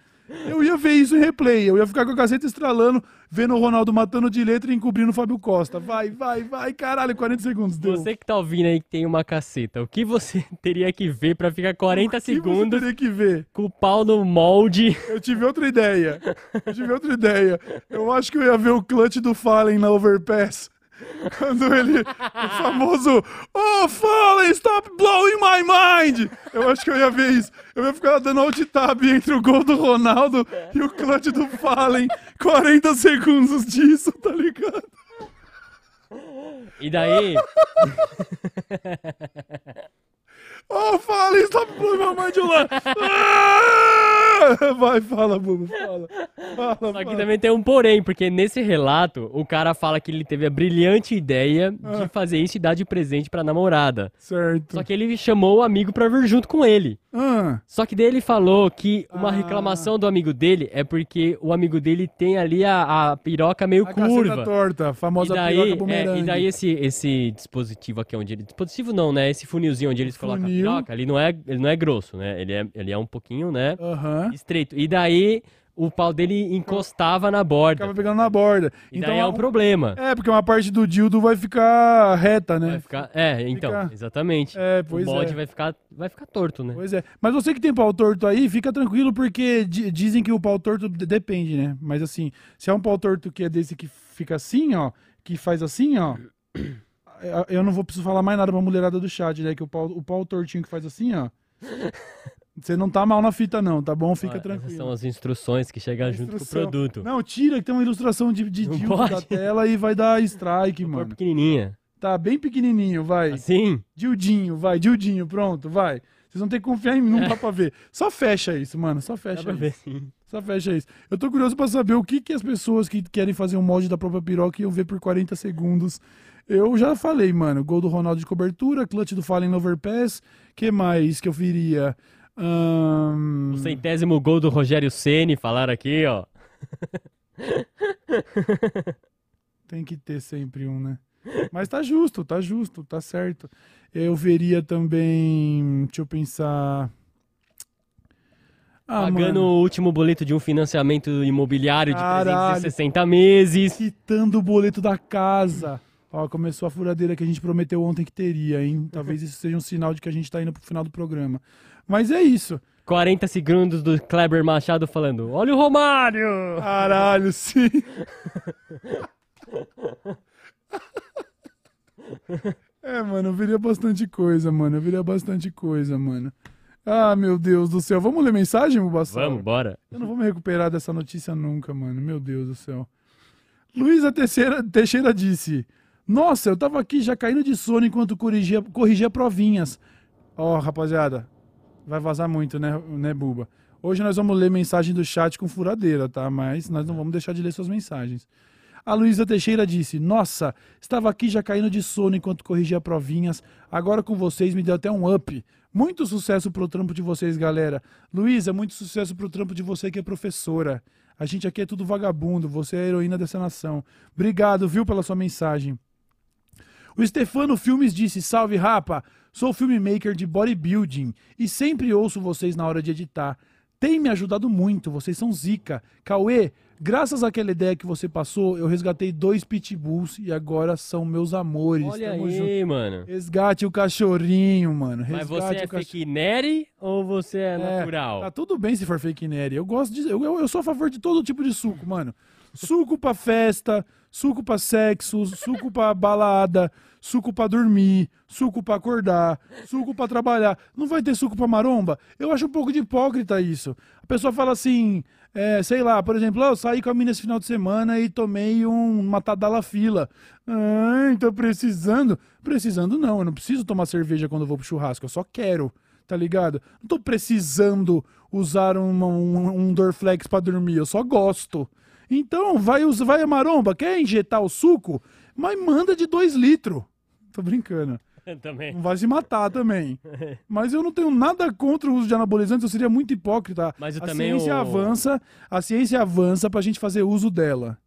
Eu ia ver isso em replay. Eu ia ficar com a caceta estralando, vendo o Ronaldo matando de letra e encobrindo o Fábio Costa. Vai, vai, vai, caralho, 40 segundos. Deu. Você que tá ouvindo aí que tem uma caceta, o que você teria que ver pra ficar 40 O que segundos Você teria que ver. com o pau no molde? Eu tive outra ideia. Eu tive outra ideia. Eu acho que eu ia ver o clutch do Fallen na Overpass. Quando ele. O famoso. Oh, Fallen, stop blowing my mind! Eu acho que eu ia ver isso. Eu ia ficar dando alt tab entre o gol do Ronaldo e o clutch do Fallen. 40 segundos disso, tá ligado? E daí, Oh, Fallen, stop blowing my mind, lá. Ah! Vai, fala, Bubu, fala. Fala, só que fala. também tem um porém, porque nesse relato, o cara fala que ele teve a brilhante ideia Ah. de fazer isso e dar de presente pra namorada. Certo. Só que ele chamou o amigo pra vir junto com ele. Ah, Só que daí ele falou que uma Ah. reclamação do amigo dele é porque o amigo dele tem ali a, a piroca meio a curva. torta, a famosa E daí, piroca é, bumerangue. e daí esse, esse dispositivo aqui onde ele. Dispositivo não, né? Esse funilzinho onde eles colocam a Funil. piroca, ele não é, ele não é grosso, né? Ele é, ele é um pouquinho, né? Aham. Estreito. E daí o pau dele encostava na borda. Ficava pegando na borda. E então é um problema. É, porque uma parte do dildo vai ficar reta, né? Vai ficar, é, então, exatamente. É, o pois molde é. vai ficar, vai ficar torto, né? Pois é. Mas você que tem pau torto aí, fica tranquilo, porque di- dizem que o pau torto de- depende, né? Mas assim, se é um pau torto que é desse que fica assim, ó, que faz assim, ó. eu- Eu não vou precisar falar mais nada pra mulherada do chat, né? Que o pau, o pau tortinho que faz assim, ó. Você não tá mal na fita, não, tá bom? Fica Essas tranquilo. são as instruções que chegam junto com o produto. Não, tira que tem uma ilustração de, de da tela e vai dar strike, mano. pequenininha. Tá bem pequenininho, vai. Assim? Dildinho, vai, Dildinho, pronto, vai. Vocês vão ter que confiar em mim, não dá pra ver. Só fecha isso, mano, só Dá fecha pra isso. ver sim. Só fecha isso. Eu tô curioso pra saber o que, que as pessoas que querem fazer um molde da própria piroca iam ver por 40 segundos. Eu já falei, mano, gol do Ronaldo de cobertura, clutch do Fallen no Overpass, que mais que eu viria? Ahn, O centésimo gol do Rogério Ceni falaram aqui, ó. Tem que ter sempre um, né? Mas tá justo, tá justo, tá certo. Eu veria também. Deixa eu pensar. Ah, Pagando mano, o último boleto de um financiamento imobiliário de Caralho. 360 meses. quitando o boleto da casa. Ó, começou a furadeira que a gente prometeu ontem que teria, hein? Talvez isso seja um sinal de que a gente tá indo pro final do programa. Mas é isso. 40 segundos do Kleber Machado falando: Olha o Romário! Caralho, sim. É, mano, eu veria bastante coisa, mano. Eu veria bastante coisa, mano. Ah, meu Deus do céu. Vamos ler mensagem, Bubassal? Vamos, bora. Eu não vou me recuperar dessa notícia nunca, mano. Meu Deus do céu. Luísa Teixeira, Teixeira disse: Nossa, eu tava aqui já caindo de sono enquanto corrigia, corrigia provinhas. Ó, rapaziada, vai vazar muito, né, né, Buba? Hoje nós vamos ler mensagem do chat com furadeira, tá? Mas nós não vamos deixar de ler suas mensagens. A Luísa Teixeira disse: Nossa, estava aqui já caindo de sono enquanto corrigia provinhas. Agora com vocês me deu até um up. Muito sucesso pro trampo de vocês, galera. Luísa, muito sucesso pro trampo de você que é professora. A gente aqui é tudo vagabundo, você é a heroína dessa nação. Obrigado, viu, pela sua mensagem. O Stefano Filmes disse: Salve, rapa! Sou filmmaker de bodybuilding e sempre ouço vocês na hora de editar. Tem me ajudado muito, vocês são zica. Cauê, graças àquela ideia que você passou, eu resgatei dois pitbulls e agora são meus amores. Olha Tamo aí, junto. mano. Resgate o cachorrinho, mano. Mas Resgate você é cach- fake neri ou você é, É, natural? Tá tudo bem se for fake neri. Eu gosto de. Eu, eu, eu sou a favor de todo tipo de suco, mano. Suco pra festa, suco pra sexo, suco pra balada, suco pra dormir, suco pra acordar, suco pra trabalhar. Não vai ter suco pra maromba? Eu acho um pouco de hipócrita isso. A pessoa fala assim, é, sei lá, por exemplo, "Ah, eu saí com a mina esse final de semana e tomei um, uma tadalafila. Ai, tô precisando. Precisando não, eu não preciso tomar cerveja quando eu vou pro churrasco, eu só quero tá ligado? Não tô precisando usar uma- um, um Dorflex pra dormir, eu só gosto. Então, vai, vai a maromba, quer injetar o suco? Mas manda de 2 litros. Tô brincando. Também. Não vai se matar também. Mas eu não tenho nada contra o uso de anabolizantes, eu seria muito hipócrita. Mas eu a também ciência o- avança, a ciência avança pra gente fazer uso dela.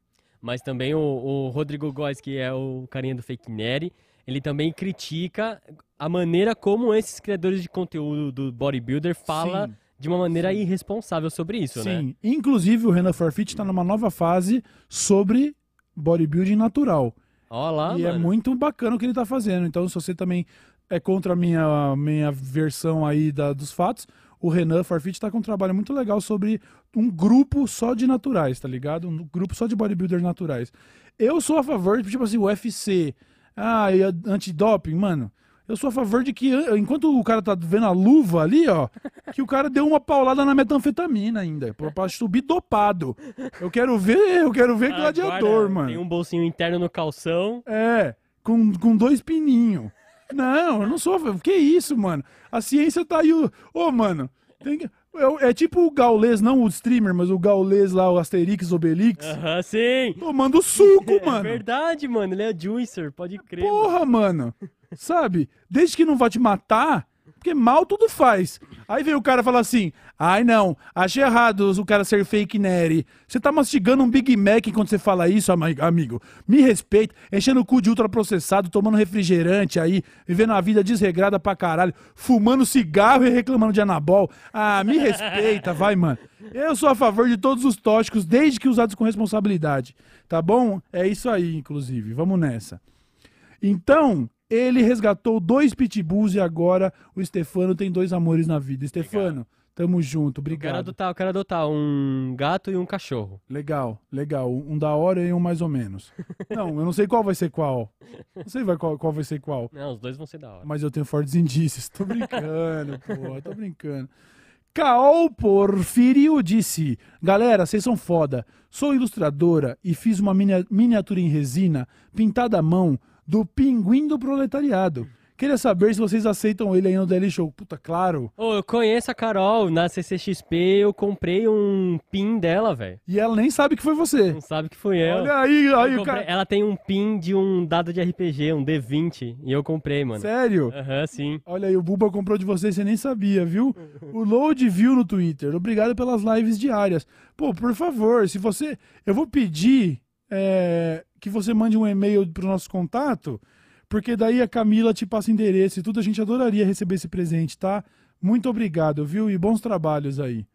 Mas também o, o Rodrigo Góes, que é o carinha do Fake Neri, ele também critica a maneira como esses criadores de conteúdo do bodybuilder fala Sim. De uma maneira irresponsável sobre isso, né? Sim, inclusive o Renan Forfeit está numa nova fase sobre bodybuilding natural. Ó lá, e mano. é muito bacana o que ele tá fazendo. Então, se você também é contra a minha, minha versão aí da, dos fatos, o Renan Forfeit tá com um trabalho muito legal sobre um grupo só de naturais, tá ligado? Um grupo só de bodybuilders naturais. Eu sou a favor, tipo assim, o UFC, ah, e antidoping, mano. Eu sou a favor de que, enquanto o cara tá vendo a luva ali, ó, que o cara deu uma paulada na metanfetamina ainda, pra, pra subir dopado. Eu quero ver, eu quero ver gladiador, Agora, mano. Tem um bolsinho interno no calção. É, com, com dois pininhos. Não, eu não sou. Que isso, mano? A ciência tá aí. o- Ô, mano, tem que- é, é tipo o Gaulês, não o streamer, mas o Gaulês lá, o Asterix, Obelix, Aham, sim. tomando suco, É mano. verdade, mano. Ele é juicer, pode crer. mano. Porra, mano. Sabe? Desde que não vai te matar, porque mal tudo faz. Aí vem o cara falar assim: ai não, achei errado o cara ser fake neri. Você tá mastigando um Big Mac enquanto você fala isso, ami- amigo. Me respeita, enchendo o cu de ultraprocessado, tomando refrigerante aí, vivendo a vida desregrada pra caralho, fumando cigarro e reclamando de anabol. Ah, me respeita, vai, mano. Eu sou a favor de todos os tóxicos, desde que usados com responsabilidade. Tá bom? É isso aí, inclusive. Vamos nessa. Então, ele resgatou dois pitbulls e agora o Stefano tem dois amores na vida. Stefano, tamo junto, Eu quero obrigado. adotar, eu quero adotar um gato e um cachorro. Legal, legal. Um da hora e um mais ou menos. Não, eu não sei qual vai ser qual. Não sei vai qual, qual vai ser qual. Não, os dois vão ser da hora. Mas eu tenho fortes indícios. Tô brincando, pô, tô brincando. Caol Porfírio disse: Galera, vocês são foda. Sou ilustradora e fiz uma minia- miniatura em resina pintada à mão do pinguim do proletariado. Queria saber se vocês aceitam ele aí no Daily Show. Puta, claro. Ô, eu conheço a Carol, na CCXP eu comprei um pin dela, velho. E ela nem sabe que foi você. Não sabe que fui eu. Olha aí, Eu aí o cara. Ela tem um pin de um dado de RPG, um D20, e eu comprei, mano. Sério? Aham, sim. Olha aí, o Buba comprou de você, você nem sabia, viu? O Load viu no Twitter. Obrigado pelas lives diárias. Pô, por favor, se você. Eu vou pedir é, que você mande um e-mail pro nosso contato, porque daí a Camila te passa endereço e tudo. A gente adoraria receber esse presente, tá? Muito obrigado, viu? E bons trabalhos aí.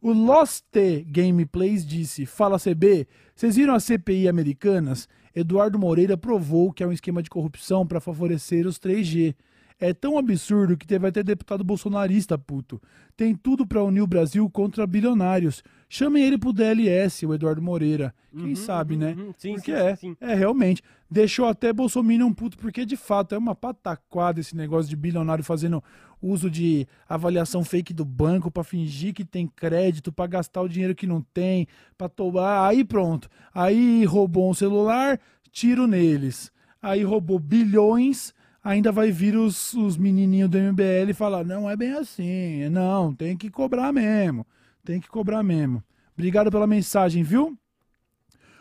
O Lost Gameplays disse: Fala CB, vocês viram as CPI americanas? Eduardo Moreira provou que é um esquema de corrupção para favorecer os 3G. É tão absurdo que vai ter deputado bolsonarista, puto. Tem tudo para unir o Brasil contra bilionários. Chamem ele pro DLS, o Eduardo Moreira. Quem Uhum, sabe, uhum, né? uhum. Sim, porque sim, é, sim, é realmente. Deixou até Bolsonaro um puto, porque de fato é uma pataquada esse negócio de bilionário fazendo uso de avaliação fake do banco para fingir que tem crédito, para gastar o dinheiro que não tem, para tomar. Aí pronto. Aí roubou um celular, tiro neles. Aí roubou bilhões, ainda vai vir os, os menininhos do MBL e falar: não é bem assim, não, tem que cobrar mesmo, tem que cobrar mesmo. Obrigado pela mensagem, viu?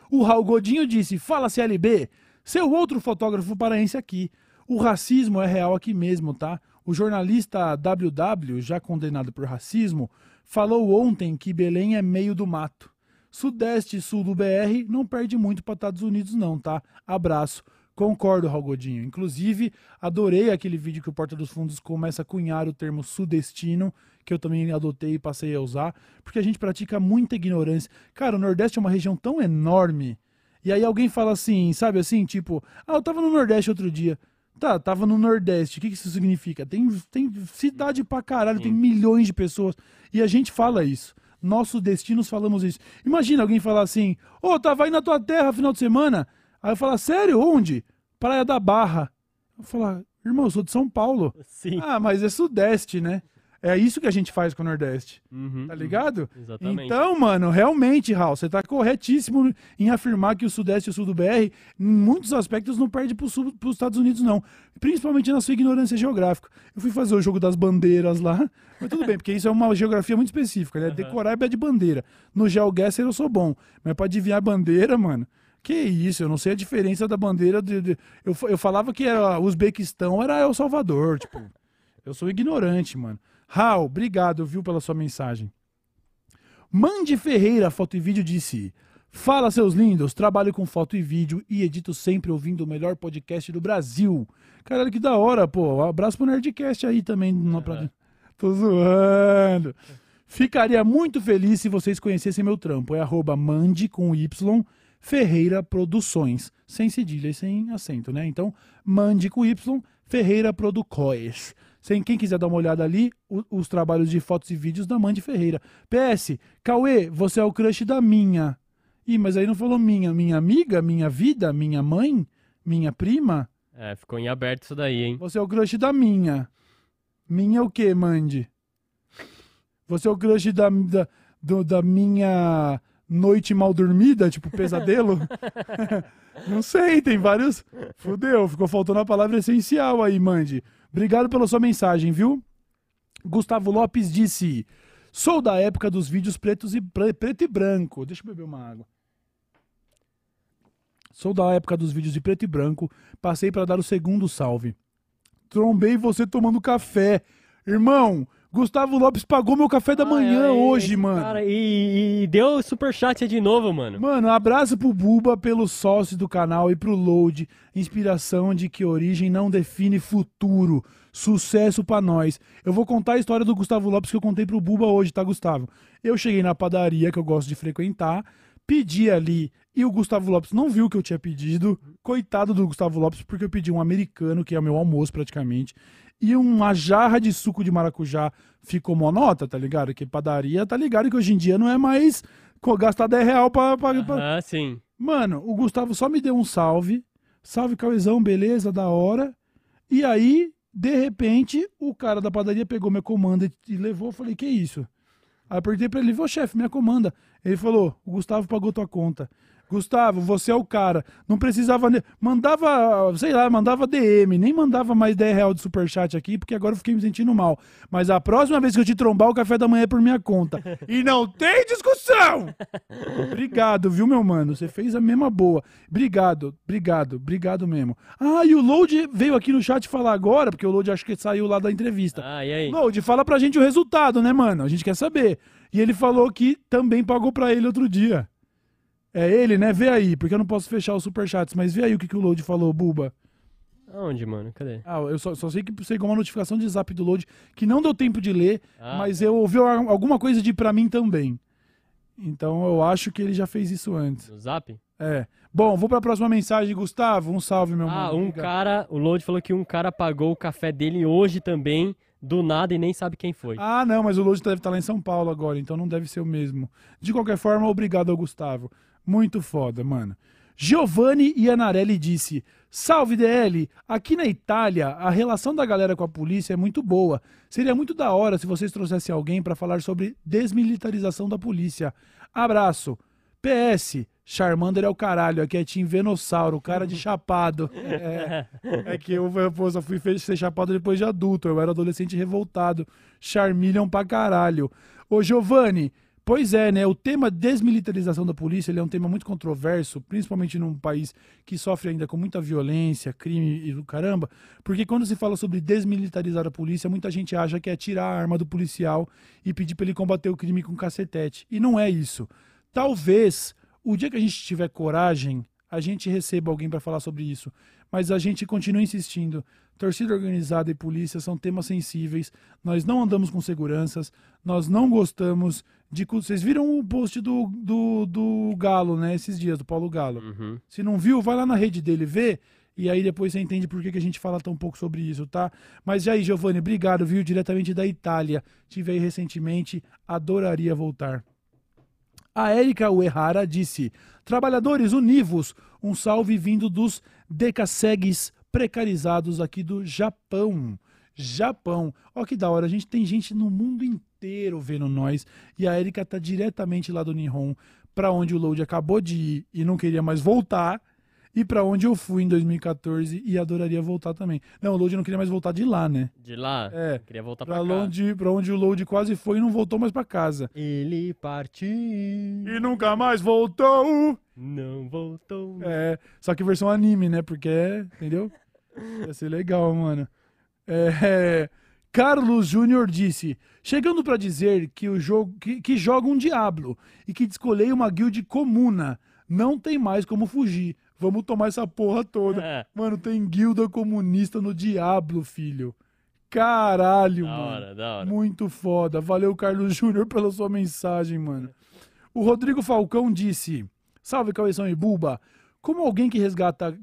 O Raul Godinho disse: Fala CLB, seu outro fotógrafo paraense aqui. O racismo é real aqui mesmo, tá? O jornalista WW, já condenado por racismo, falou ontem que Belém é meio do mato. Sudeste e sul do BR não perde muito para Estados Unidos, não, tá? Abraço. Concordo, Raul Godinho. Inclusive, adorei aquele vídeo que o Porta dos Fundos começa a cunhar o termo sudestino, que eu também adotei e passei a usar, porque a gente pratica muita ignorância. Cara, o Nordeste é uma região tão enorme. E aí alguém fala assim, sabe assim, tipo, ah, eu tava no Nordeste outro dia. Tá, tava no Nordeste. O que, que isso significa? Tem, tem cidade pra caralho, Sim. tem milhões de pessoas. E a gente fala isso. Nossos destinos falamos isso. Imagina alguém falar assim, ô, oh, tava aí na tua terra final de semana. Aí eu falo, sério? Onde? Praia da Barra. Eu falo, irmão, eu sou de São Paulo. Sim. Ah, mas é Sudeste, né? É isso que a gente faz com o Nordeste. Uhum, tá ligado? Uhum, exatamente. Então, mano, realmente, Raul, você tá corretíssimo em afirmar que o Sudeste e o Sul do BR, em muitos aspectos, não perde pro sul, pros Estados Unidos, não. Principalmente na sua ignorância geográfica. Eu fui fazer o jogo das bandeiras lá, mas tudo bem, porque isso é uma geografia muito específica, né? Uhum. Decorar é de bandeira. No GeoGuessr eu sou bom, mas pra adivinhar bandeira, mano, que isso, eu não sei a diferença da bandeira. De, de, eu, eu falava que era Uzbequistão era El Salvador. Tipo, eu sou ignorante, mano. Raul, obrigado, viu, pela sua mensagem. Mande Ferreira, foto e vídeo, disse: Fala, seus lindos, trabalho com foto e vídeo e edito sempre ouvindo o melhor podcast do Brasil. Caralho, que da hora, pô. Um abraço pro Nerdcast aí também. Uhum. Pra... Tô zoando. Ficaria muito feliz se vocês conhecessem meu trampo. É arroba mande com Y Ferreira Produções, sem cedilha e sem acento, né? Então, mande com Y, Ferreira Producoes. Sem quem quiser dar uma olhada ali, o, os trabalhos de fotos e vídeos da Mande Ferreira. PS, Cauê, você é o crush da minha. Ih, mas aí não falou minha, minha amiga, minha vida, minha mãe, minha prima? É, ficou em aberto isso daí, hein? Você é o crush da minha. Minha é o quê, Mande? Você é o crush da, da, do, da minha noite mal dormida, tipo pesadelo? não sei, tem vários. Fudeu, ficou faltando a palavra essencial aí, Mande. Obrigado pela sua mensagem, viu? Gustavo Lopes disse: Sou da época dos vídeos pretos e preto e branco. Deixa eu beber uma água. Sou da época dos vídeos de preto e branco. Passei para dar o segundo salve. Trombei você tomando café. Irmão, Gustavo Lopes pagou meu café da manhã é, hoje, mano. Cara, e, e deu superchat de novo, mano. Mano, abraço pro Buba, pelo sócio do canal e pro Load. Inspiração de que origem não define futuro. Sucesso para nós. Eu vou contar a história do Gustavo Lopes que eu contei pro Buba hoje, tá, Gustavo? Eu cheguei na padaria que eu gosto de frequentar, pedi ali e o Gustavo Lopes não viu o que eu tinha pedido. Coitado do Gustavo Lopes, porque eu pedi um americano, que é o meu almoço praticamente e uma jarra de suco de maracujá ficou monota, tá ligado? Que padaria, tá ligado que hoje em dia não é mais gastar 10 real pra... pra, pra... Ah, sim. Mano, o Gustavo só me deu um salve. Salve, Cauizão, beleza, da hora. E aí, de repente, o cara da padaria pegou minha comanda e levou. Eu falei, que isso? Aí eu perguntei pra ele, ô chefe, minha comanda. Ele falou, o Gustavo pagou tua conta. Gustavo, você é o cara. Não precisava. Mandava, sei lá, mandava DM, nem mandava mais 10 reais de superchat aqui, porque agora eu fiquei me sentindo mal. Mas a próxima vez que eu te trombar, o café da manhã é por minha conta. E não tem discussão! Obrigado, viu, meu mano? Você fez a mesma boa. Obrigado, obrigado, obrigado mesmo. Ah, e o Load veio aqui no chat falar agora, porque o Load acho que saiu lá da entrevista. Ah, e aí? Load, fala pra gente o resultado, né, mano? A gente quer saber. E ele falou que também pagou pra ele outro dia. É ele, né? Vê aí, porque eu não posso fechar os superchats, mas vê aí o que, que o Load falou, Buba. Aonde, mano? Cadê? Ah, eu só, só sei que chegou uma notificação de zap do Load que não deu tempo de ler, ah, mas eu ouvi alguma coisa de pra mim também. Então eu acho que ele já fez isso antes. No zap? É. Bom, vou pra próxima mensagem, Gustavo. Um salve, meu ah. Ah, um cara, o Load falou que um cara pagou o café dele hoje também, do nada, e nem sabe quem foi. Ah, não, mas o Load deve estar lá em São Paulo agora, então não deve ser o mesmo. De qualquer forma, obrigado ao Gustavo. Muito foda, mano. Giovanni Ianarelli disse: Salve DL! Aqui na Itália, a relação da galera com a polícia é muito boa. Seria muito da hora se vocês trouxessem alguém para falar sobre desmilitarização da polícia. Abraço. PS, Charmander é o caralho, aqui é Tim Venossauro, cara de chapado. É, é que eu, eu só fui ser chapado depois de adulto, eu era adolescente revoltado. Charmillion pra caralho. Ô Giovanni, Pois é, né? O tema desmilitarização da polícia é um tema muito controverso, principalmente num país que sofre ainda com muita violência, crime e do caramba, porque quando se fala sobre desmilitarizar a polícia, muita gente acha que é tirar a arma do policial e pedir para ele combater o crime com cacetete. E não é isso. Talvez o dia que a gente tiver coragem, a gente receba alguém para falar sobre isso. Mas a gente continua insistindo. Torcida organizada e polícia são temas sensíveis. Nós não andamos com seguranças. Nós não gostamos de. Vocês viram o post do, do, do Galo, né? Esses dias, do Paulo Galo. Uhum. Se não viu, vai lá na rede dele ver. E aí depois você entende por que, que a gente fala tão pouco sobre isso, tá? Mas e aí, Giovanni, obrigado, viu? Diretamente da Itália. Tive aí recentemente, adoraria voltar. A Érica Uehara disse: Trabalhadores univos, um salve vindo dos decassegues precarizados aqui do Japão. Japão. Ó que da hora, a gente tem gente no mundo inteiro vendo nós. E a Erika tá diretamente lá do Nihon, para onde o Load acabou de ir e não queria mais voltar e para onde eu fui em 2014 e adoraria voltar também. Não, o Load não queria mais voltar de lá, né? De lá? É. Queria voltar Pra pra, cá. onde, pra onde o Load quase foi e não voltou mais pra casa. Ele partiu. E nunca mais voltou! Não voltou. É, só que versão anime, né? Porque é, entendeu? Ia ser legal, mano. É, Carlos Júnior disse: chegando pra dizer que o jogo que, que joga um Diablo e que descolei uma guild comuna. Não tem mais como fugir. Vamos tomar essa porra toda. É, Mano, tem guilda comunista no Diablo, filho. Caralho, da mano. hora, da hora. Muito foda. Valeu, Carlos Júnior, pela sua mensagem, mano. O Rodrigo Falcão disse: Salve, Caueção e Buba. Como alguém que resgata,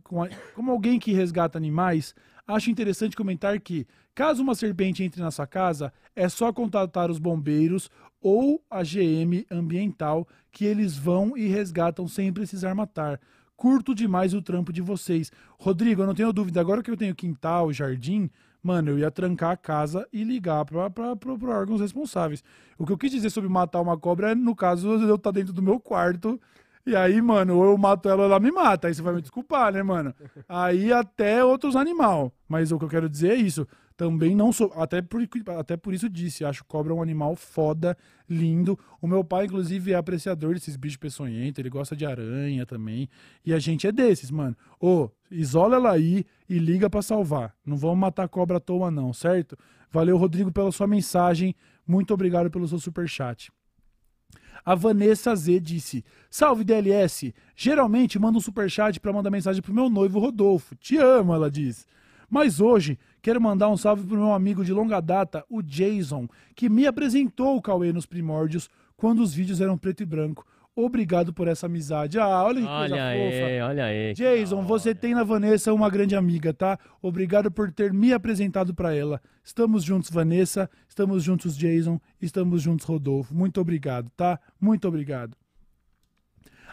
como alguém que resgata animais, acho interessante comentar que, caso uma serpente entre na sua casa, é só contatar os bombeiros ou a GM ambiental que eles vão e resgatam sem precisar matar. Curto demais o trampo de vocês. Rodrigo, eu não tenho dúvida, agora que eu tenho quintal, jardim, mano, eu ia trancar a casa e ligar para órgãos responsáveis. O que eu quis dizer sobre matar uma cobra é, no caso, eu estar dentro do meu quarto. E aí, mano, ou eu mato ela ou ela me mata. Aí você vai me desculpar, né, mano? Aí até outros animal. Mas o que eu quero dizer é isso. Também não sou. Até por, até por isso disse. Acho cobra um animal foda, lindo. O meu pai, inclusive, é apreciador desses bichos peçonhentos. Ele gosta de aranha também. E a gente é desses, mano. Ô, isola ela aí e liga pra salvar. Não vamos matar cobra à toa, não, certo? Valeu, Rodrigo, pela sua mensagem. Muito obrigado pelo seu superchat. A Vanessa Z disse: Salve DLS! Geralmente mando um superchat para mandar mensagem pro meu noivo Rodolfo. Te amo, ela diz. Mas hoje quero mandar um salve pro meu amigo de longa data, o Jason, que me apresentou o Cauê nos primórdios quando os vídeos eram preto e branco. Obrigado por essa amizade. Ah, olha que coisa Olha fofa. aí, olha aí. Jason, você tem na Vanessa uma grande amiga, tá? Obrigado por ter me apresentado pra ela. Estamos juntos, Vanessa. Estamos juntos, Jason. Estamos juntos, Rodolfo. Muito obrigado, tá? Muito obrigado.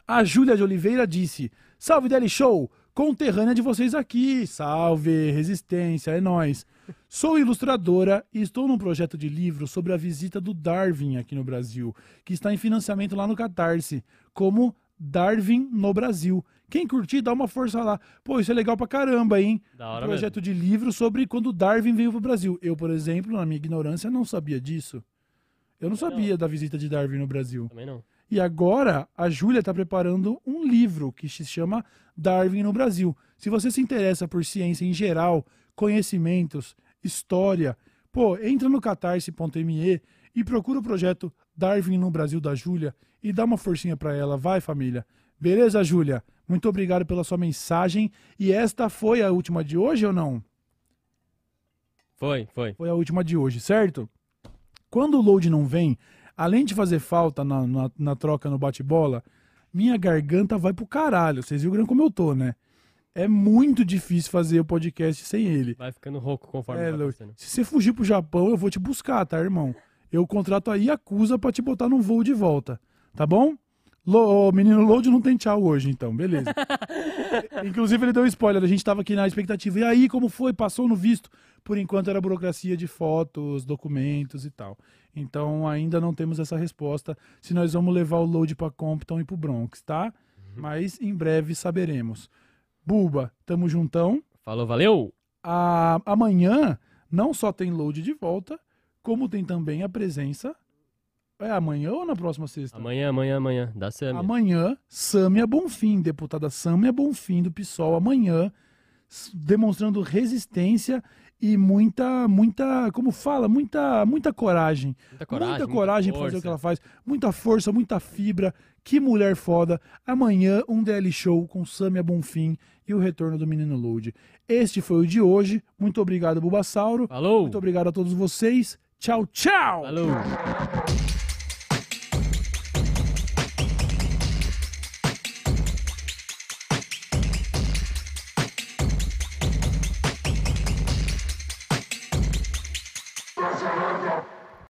A Júlia de Oliveira disse: Salve, Deli Show! Conterrânea de vocês aqui. Salve, resistência, é nóis. Sou ilustradora e estou num projeto de livro sobre a visita do Darwin aqui no Brasil, que está em financiamento lá no Catarse, como Darwin no Brasil. Quem curtir, dá uma força lá. Pô, isso é legal pra caramba, hein? Da Um hora projeto de livro sobre quando Darwin veio pro Brasil. Eu, por exemplo, na minha ignorância, não sabia disso. Eu não sabia da visita de Darwin no Brasil. mesmo. Também não. E agora a Júlia está preparando um livro que se chama Darwin no Brasil. Se você se interessa por ciência em geral, conhecimentos, história, pô, entra no catarse.me e procura o projeto Darwin no Brasil da Júlia e dá uma forcinha para ela, vai família. Beleza, Júlia? Muito obrigado pela sua mensagem. E esta foi a última de hoje ou não? Foi, foi. foi a última de hoje, certo? Quando o load não vem, além de fazer falta na, na, na troca no bate-bola, minha garganta vai pro caralho. Vocês viram como eu tô, né? É muito difícil fazer o podcast sem ele. Vai ficando rouco conforme É, vai passando. Se você fugir pro Japão, eu vou te buscar, tá, irmão? Eu contrato a Yakuza pra te botar num voo de volta, tá bom? Lo, o menino Load não tem tchau hoje, então, beleza. Inclusive, ele deu spoiler, a gente tava aqui na expectativa. E aí, como foi? Passou no visto? Por enquanto era burocracia de fotos, documentos e tal. Então, ainda não temos essa resposta se nós vamos levar o Load pra Compton e pro Bronx, tá? Mas em breve saberemos. Buba, tamo juntão. Falou, valeu! A- amanhã não só tem load de volta, como tem também a presença. É amanhã ou na próxima sexta? Amanhã, amanhã, amanhã. Dá Samia. Amanhã, Sâmia Bonfim, deputada Sâmia Bonfim do PSOL. Amanhã, demonstrando resistência e muita, muita, como fala, muita, muita coragem. Muita coragem. muita coragem pra fazer o que ela faz. Muita força, muita fibra. Que mulher foda. Amanhã, um DL Show com Samia Bonfim e o retorno do Menino Load. Este foi o de hoje. Muito obrigado, Bulbasauro. Falou! Muito obrigado a todos vocês. Tchau, tchau! Falou!